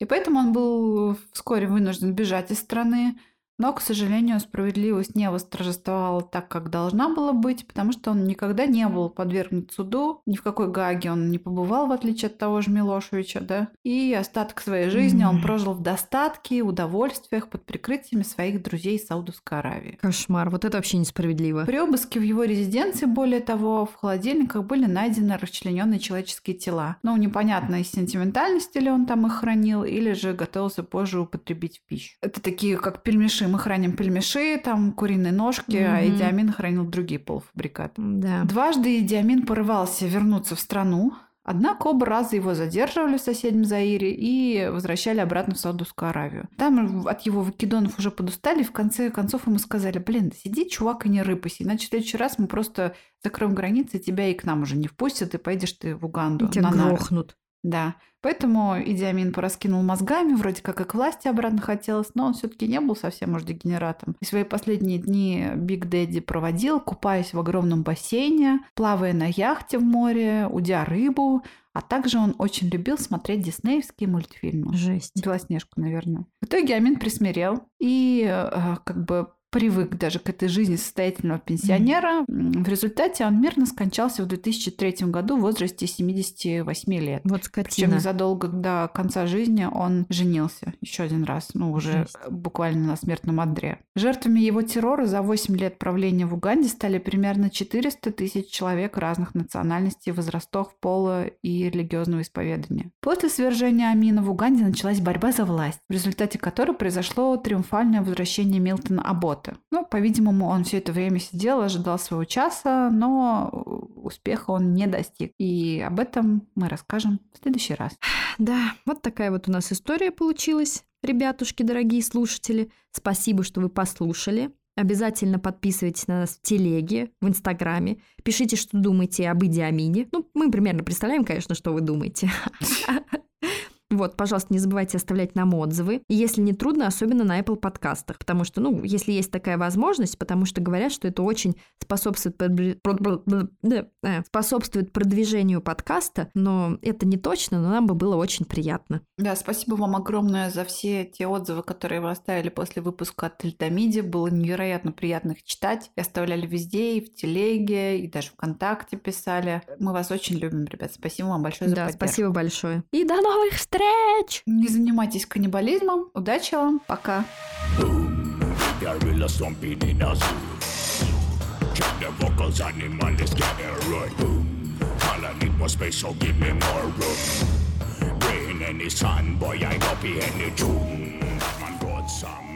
И поэтому он был вскоре вынужден бежать из страны, но, к сожалению, справедливость не восторжествовала так, как должна была быть, потому что он никогда не был подвергнут суду, ни в какой Гаге он не побывал, в отличие от того же Милошевича, да. И остаток своей жизни он прожил в достатке, удовольствиях под прикрытиями своих друзей из Саудовской Аравии. Кошмар, вот это вообще несправедливо. При обыске в его резиденции, более того, в холодильниках были найдены расчлененные человеческие тела. Ну, непонятно, из сентиментальности ли он там их хранил, или же готовился позже употребить в пищу. Это такие, как пельмеши мы храним пельмеши, там куриные ножки, mm-hmm. а Идиамин хранил другие полуфабрикаты. Да. Дважды Идиамин порывался вернуться в страну, Однако оба раза его задерживали в соседнем Заире и возвращали обратно в Саудовскую Аравию. Там от его вакидонов уже подустали, в конце концов ему сказали, блин, сиди, чувак, и не рыпайся, иначе в следующий раз мы просто закроем границы, тебя и к нам уже не впустят, и поедешь ты в Уганду. И тебя грохнут. Да. Поэтому Идиамин пораскинул мозгами, вроде как и к власти обратно хотелось, но он все-таки не был совсем уж дегенератом. И свои последние дни Биг Дэдди проводил, купаясь в огромном бассейне, плавая на яхте в море, удя рыбу, а также он очень любил смотреть диснеевские мультфильмы. Жесть. Белоснежку, наверное. В итоге Амин присмирел и э, как бы привык даже к этой жизни состоятельного пенсионера. В результате он мирно скончался в 2003 году в возрасте 78 лет. Вот скотина. Причем незадолго до конца жизни он женился еще один раз, ну уже Жесть. буквально на смертном одре. Жертвами его террора за 8 лет правления в Уганде стали примерно 400 тысяч человек разных национальностей, возрастов, пола и религиозного исповедания. После свержения Амина в Уганде началась борьба за власть, в результате которой произошло триумфальное возвращение Милтона Аббота работы. Ну, по-видимому, он все это время сидел, ожидал своего часа, но успеха он не достиг. И об этом мы расскажем в следующий раз. Да, вот такая вот у нас история получилась. Ребятушки, дорогие слушатели, спасибо, что вы послушали. Обязательно подписывайтесь на нас в телеге, в инстаграме. Пишите, что думаете об Идиамине. Ну, мы примерно представляем, конечно, что вы думаете. Вот, пожалуйста, не забывайте оставлять нам отзывы. Если не трудно, особенно на Apple подкастах. Потому что, ну, если есть такая возможность, потому что говорят, что это очень способствует, э, способствует продвижению подкаста, но это не точно, но нам бы было очень приятно. Да, спасибо вам огромное за все те отзывы, которые вы оставили после выпуска от Тельтамиди. Было невероятно приятно их читать. И оставляли везде, и в телеге, и даже ВКонтакте писали. Мы вас очень любим, ребят. Спасибо вам большое за да, поддержку. спасибо большое. И до новых встреч! Встреч! Не занимайтесь каннибализмом. Удачи вам. Пока. any sun, boy, I copy any tune. Man, God, some.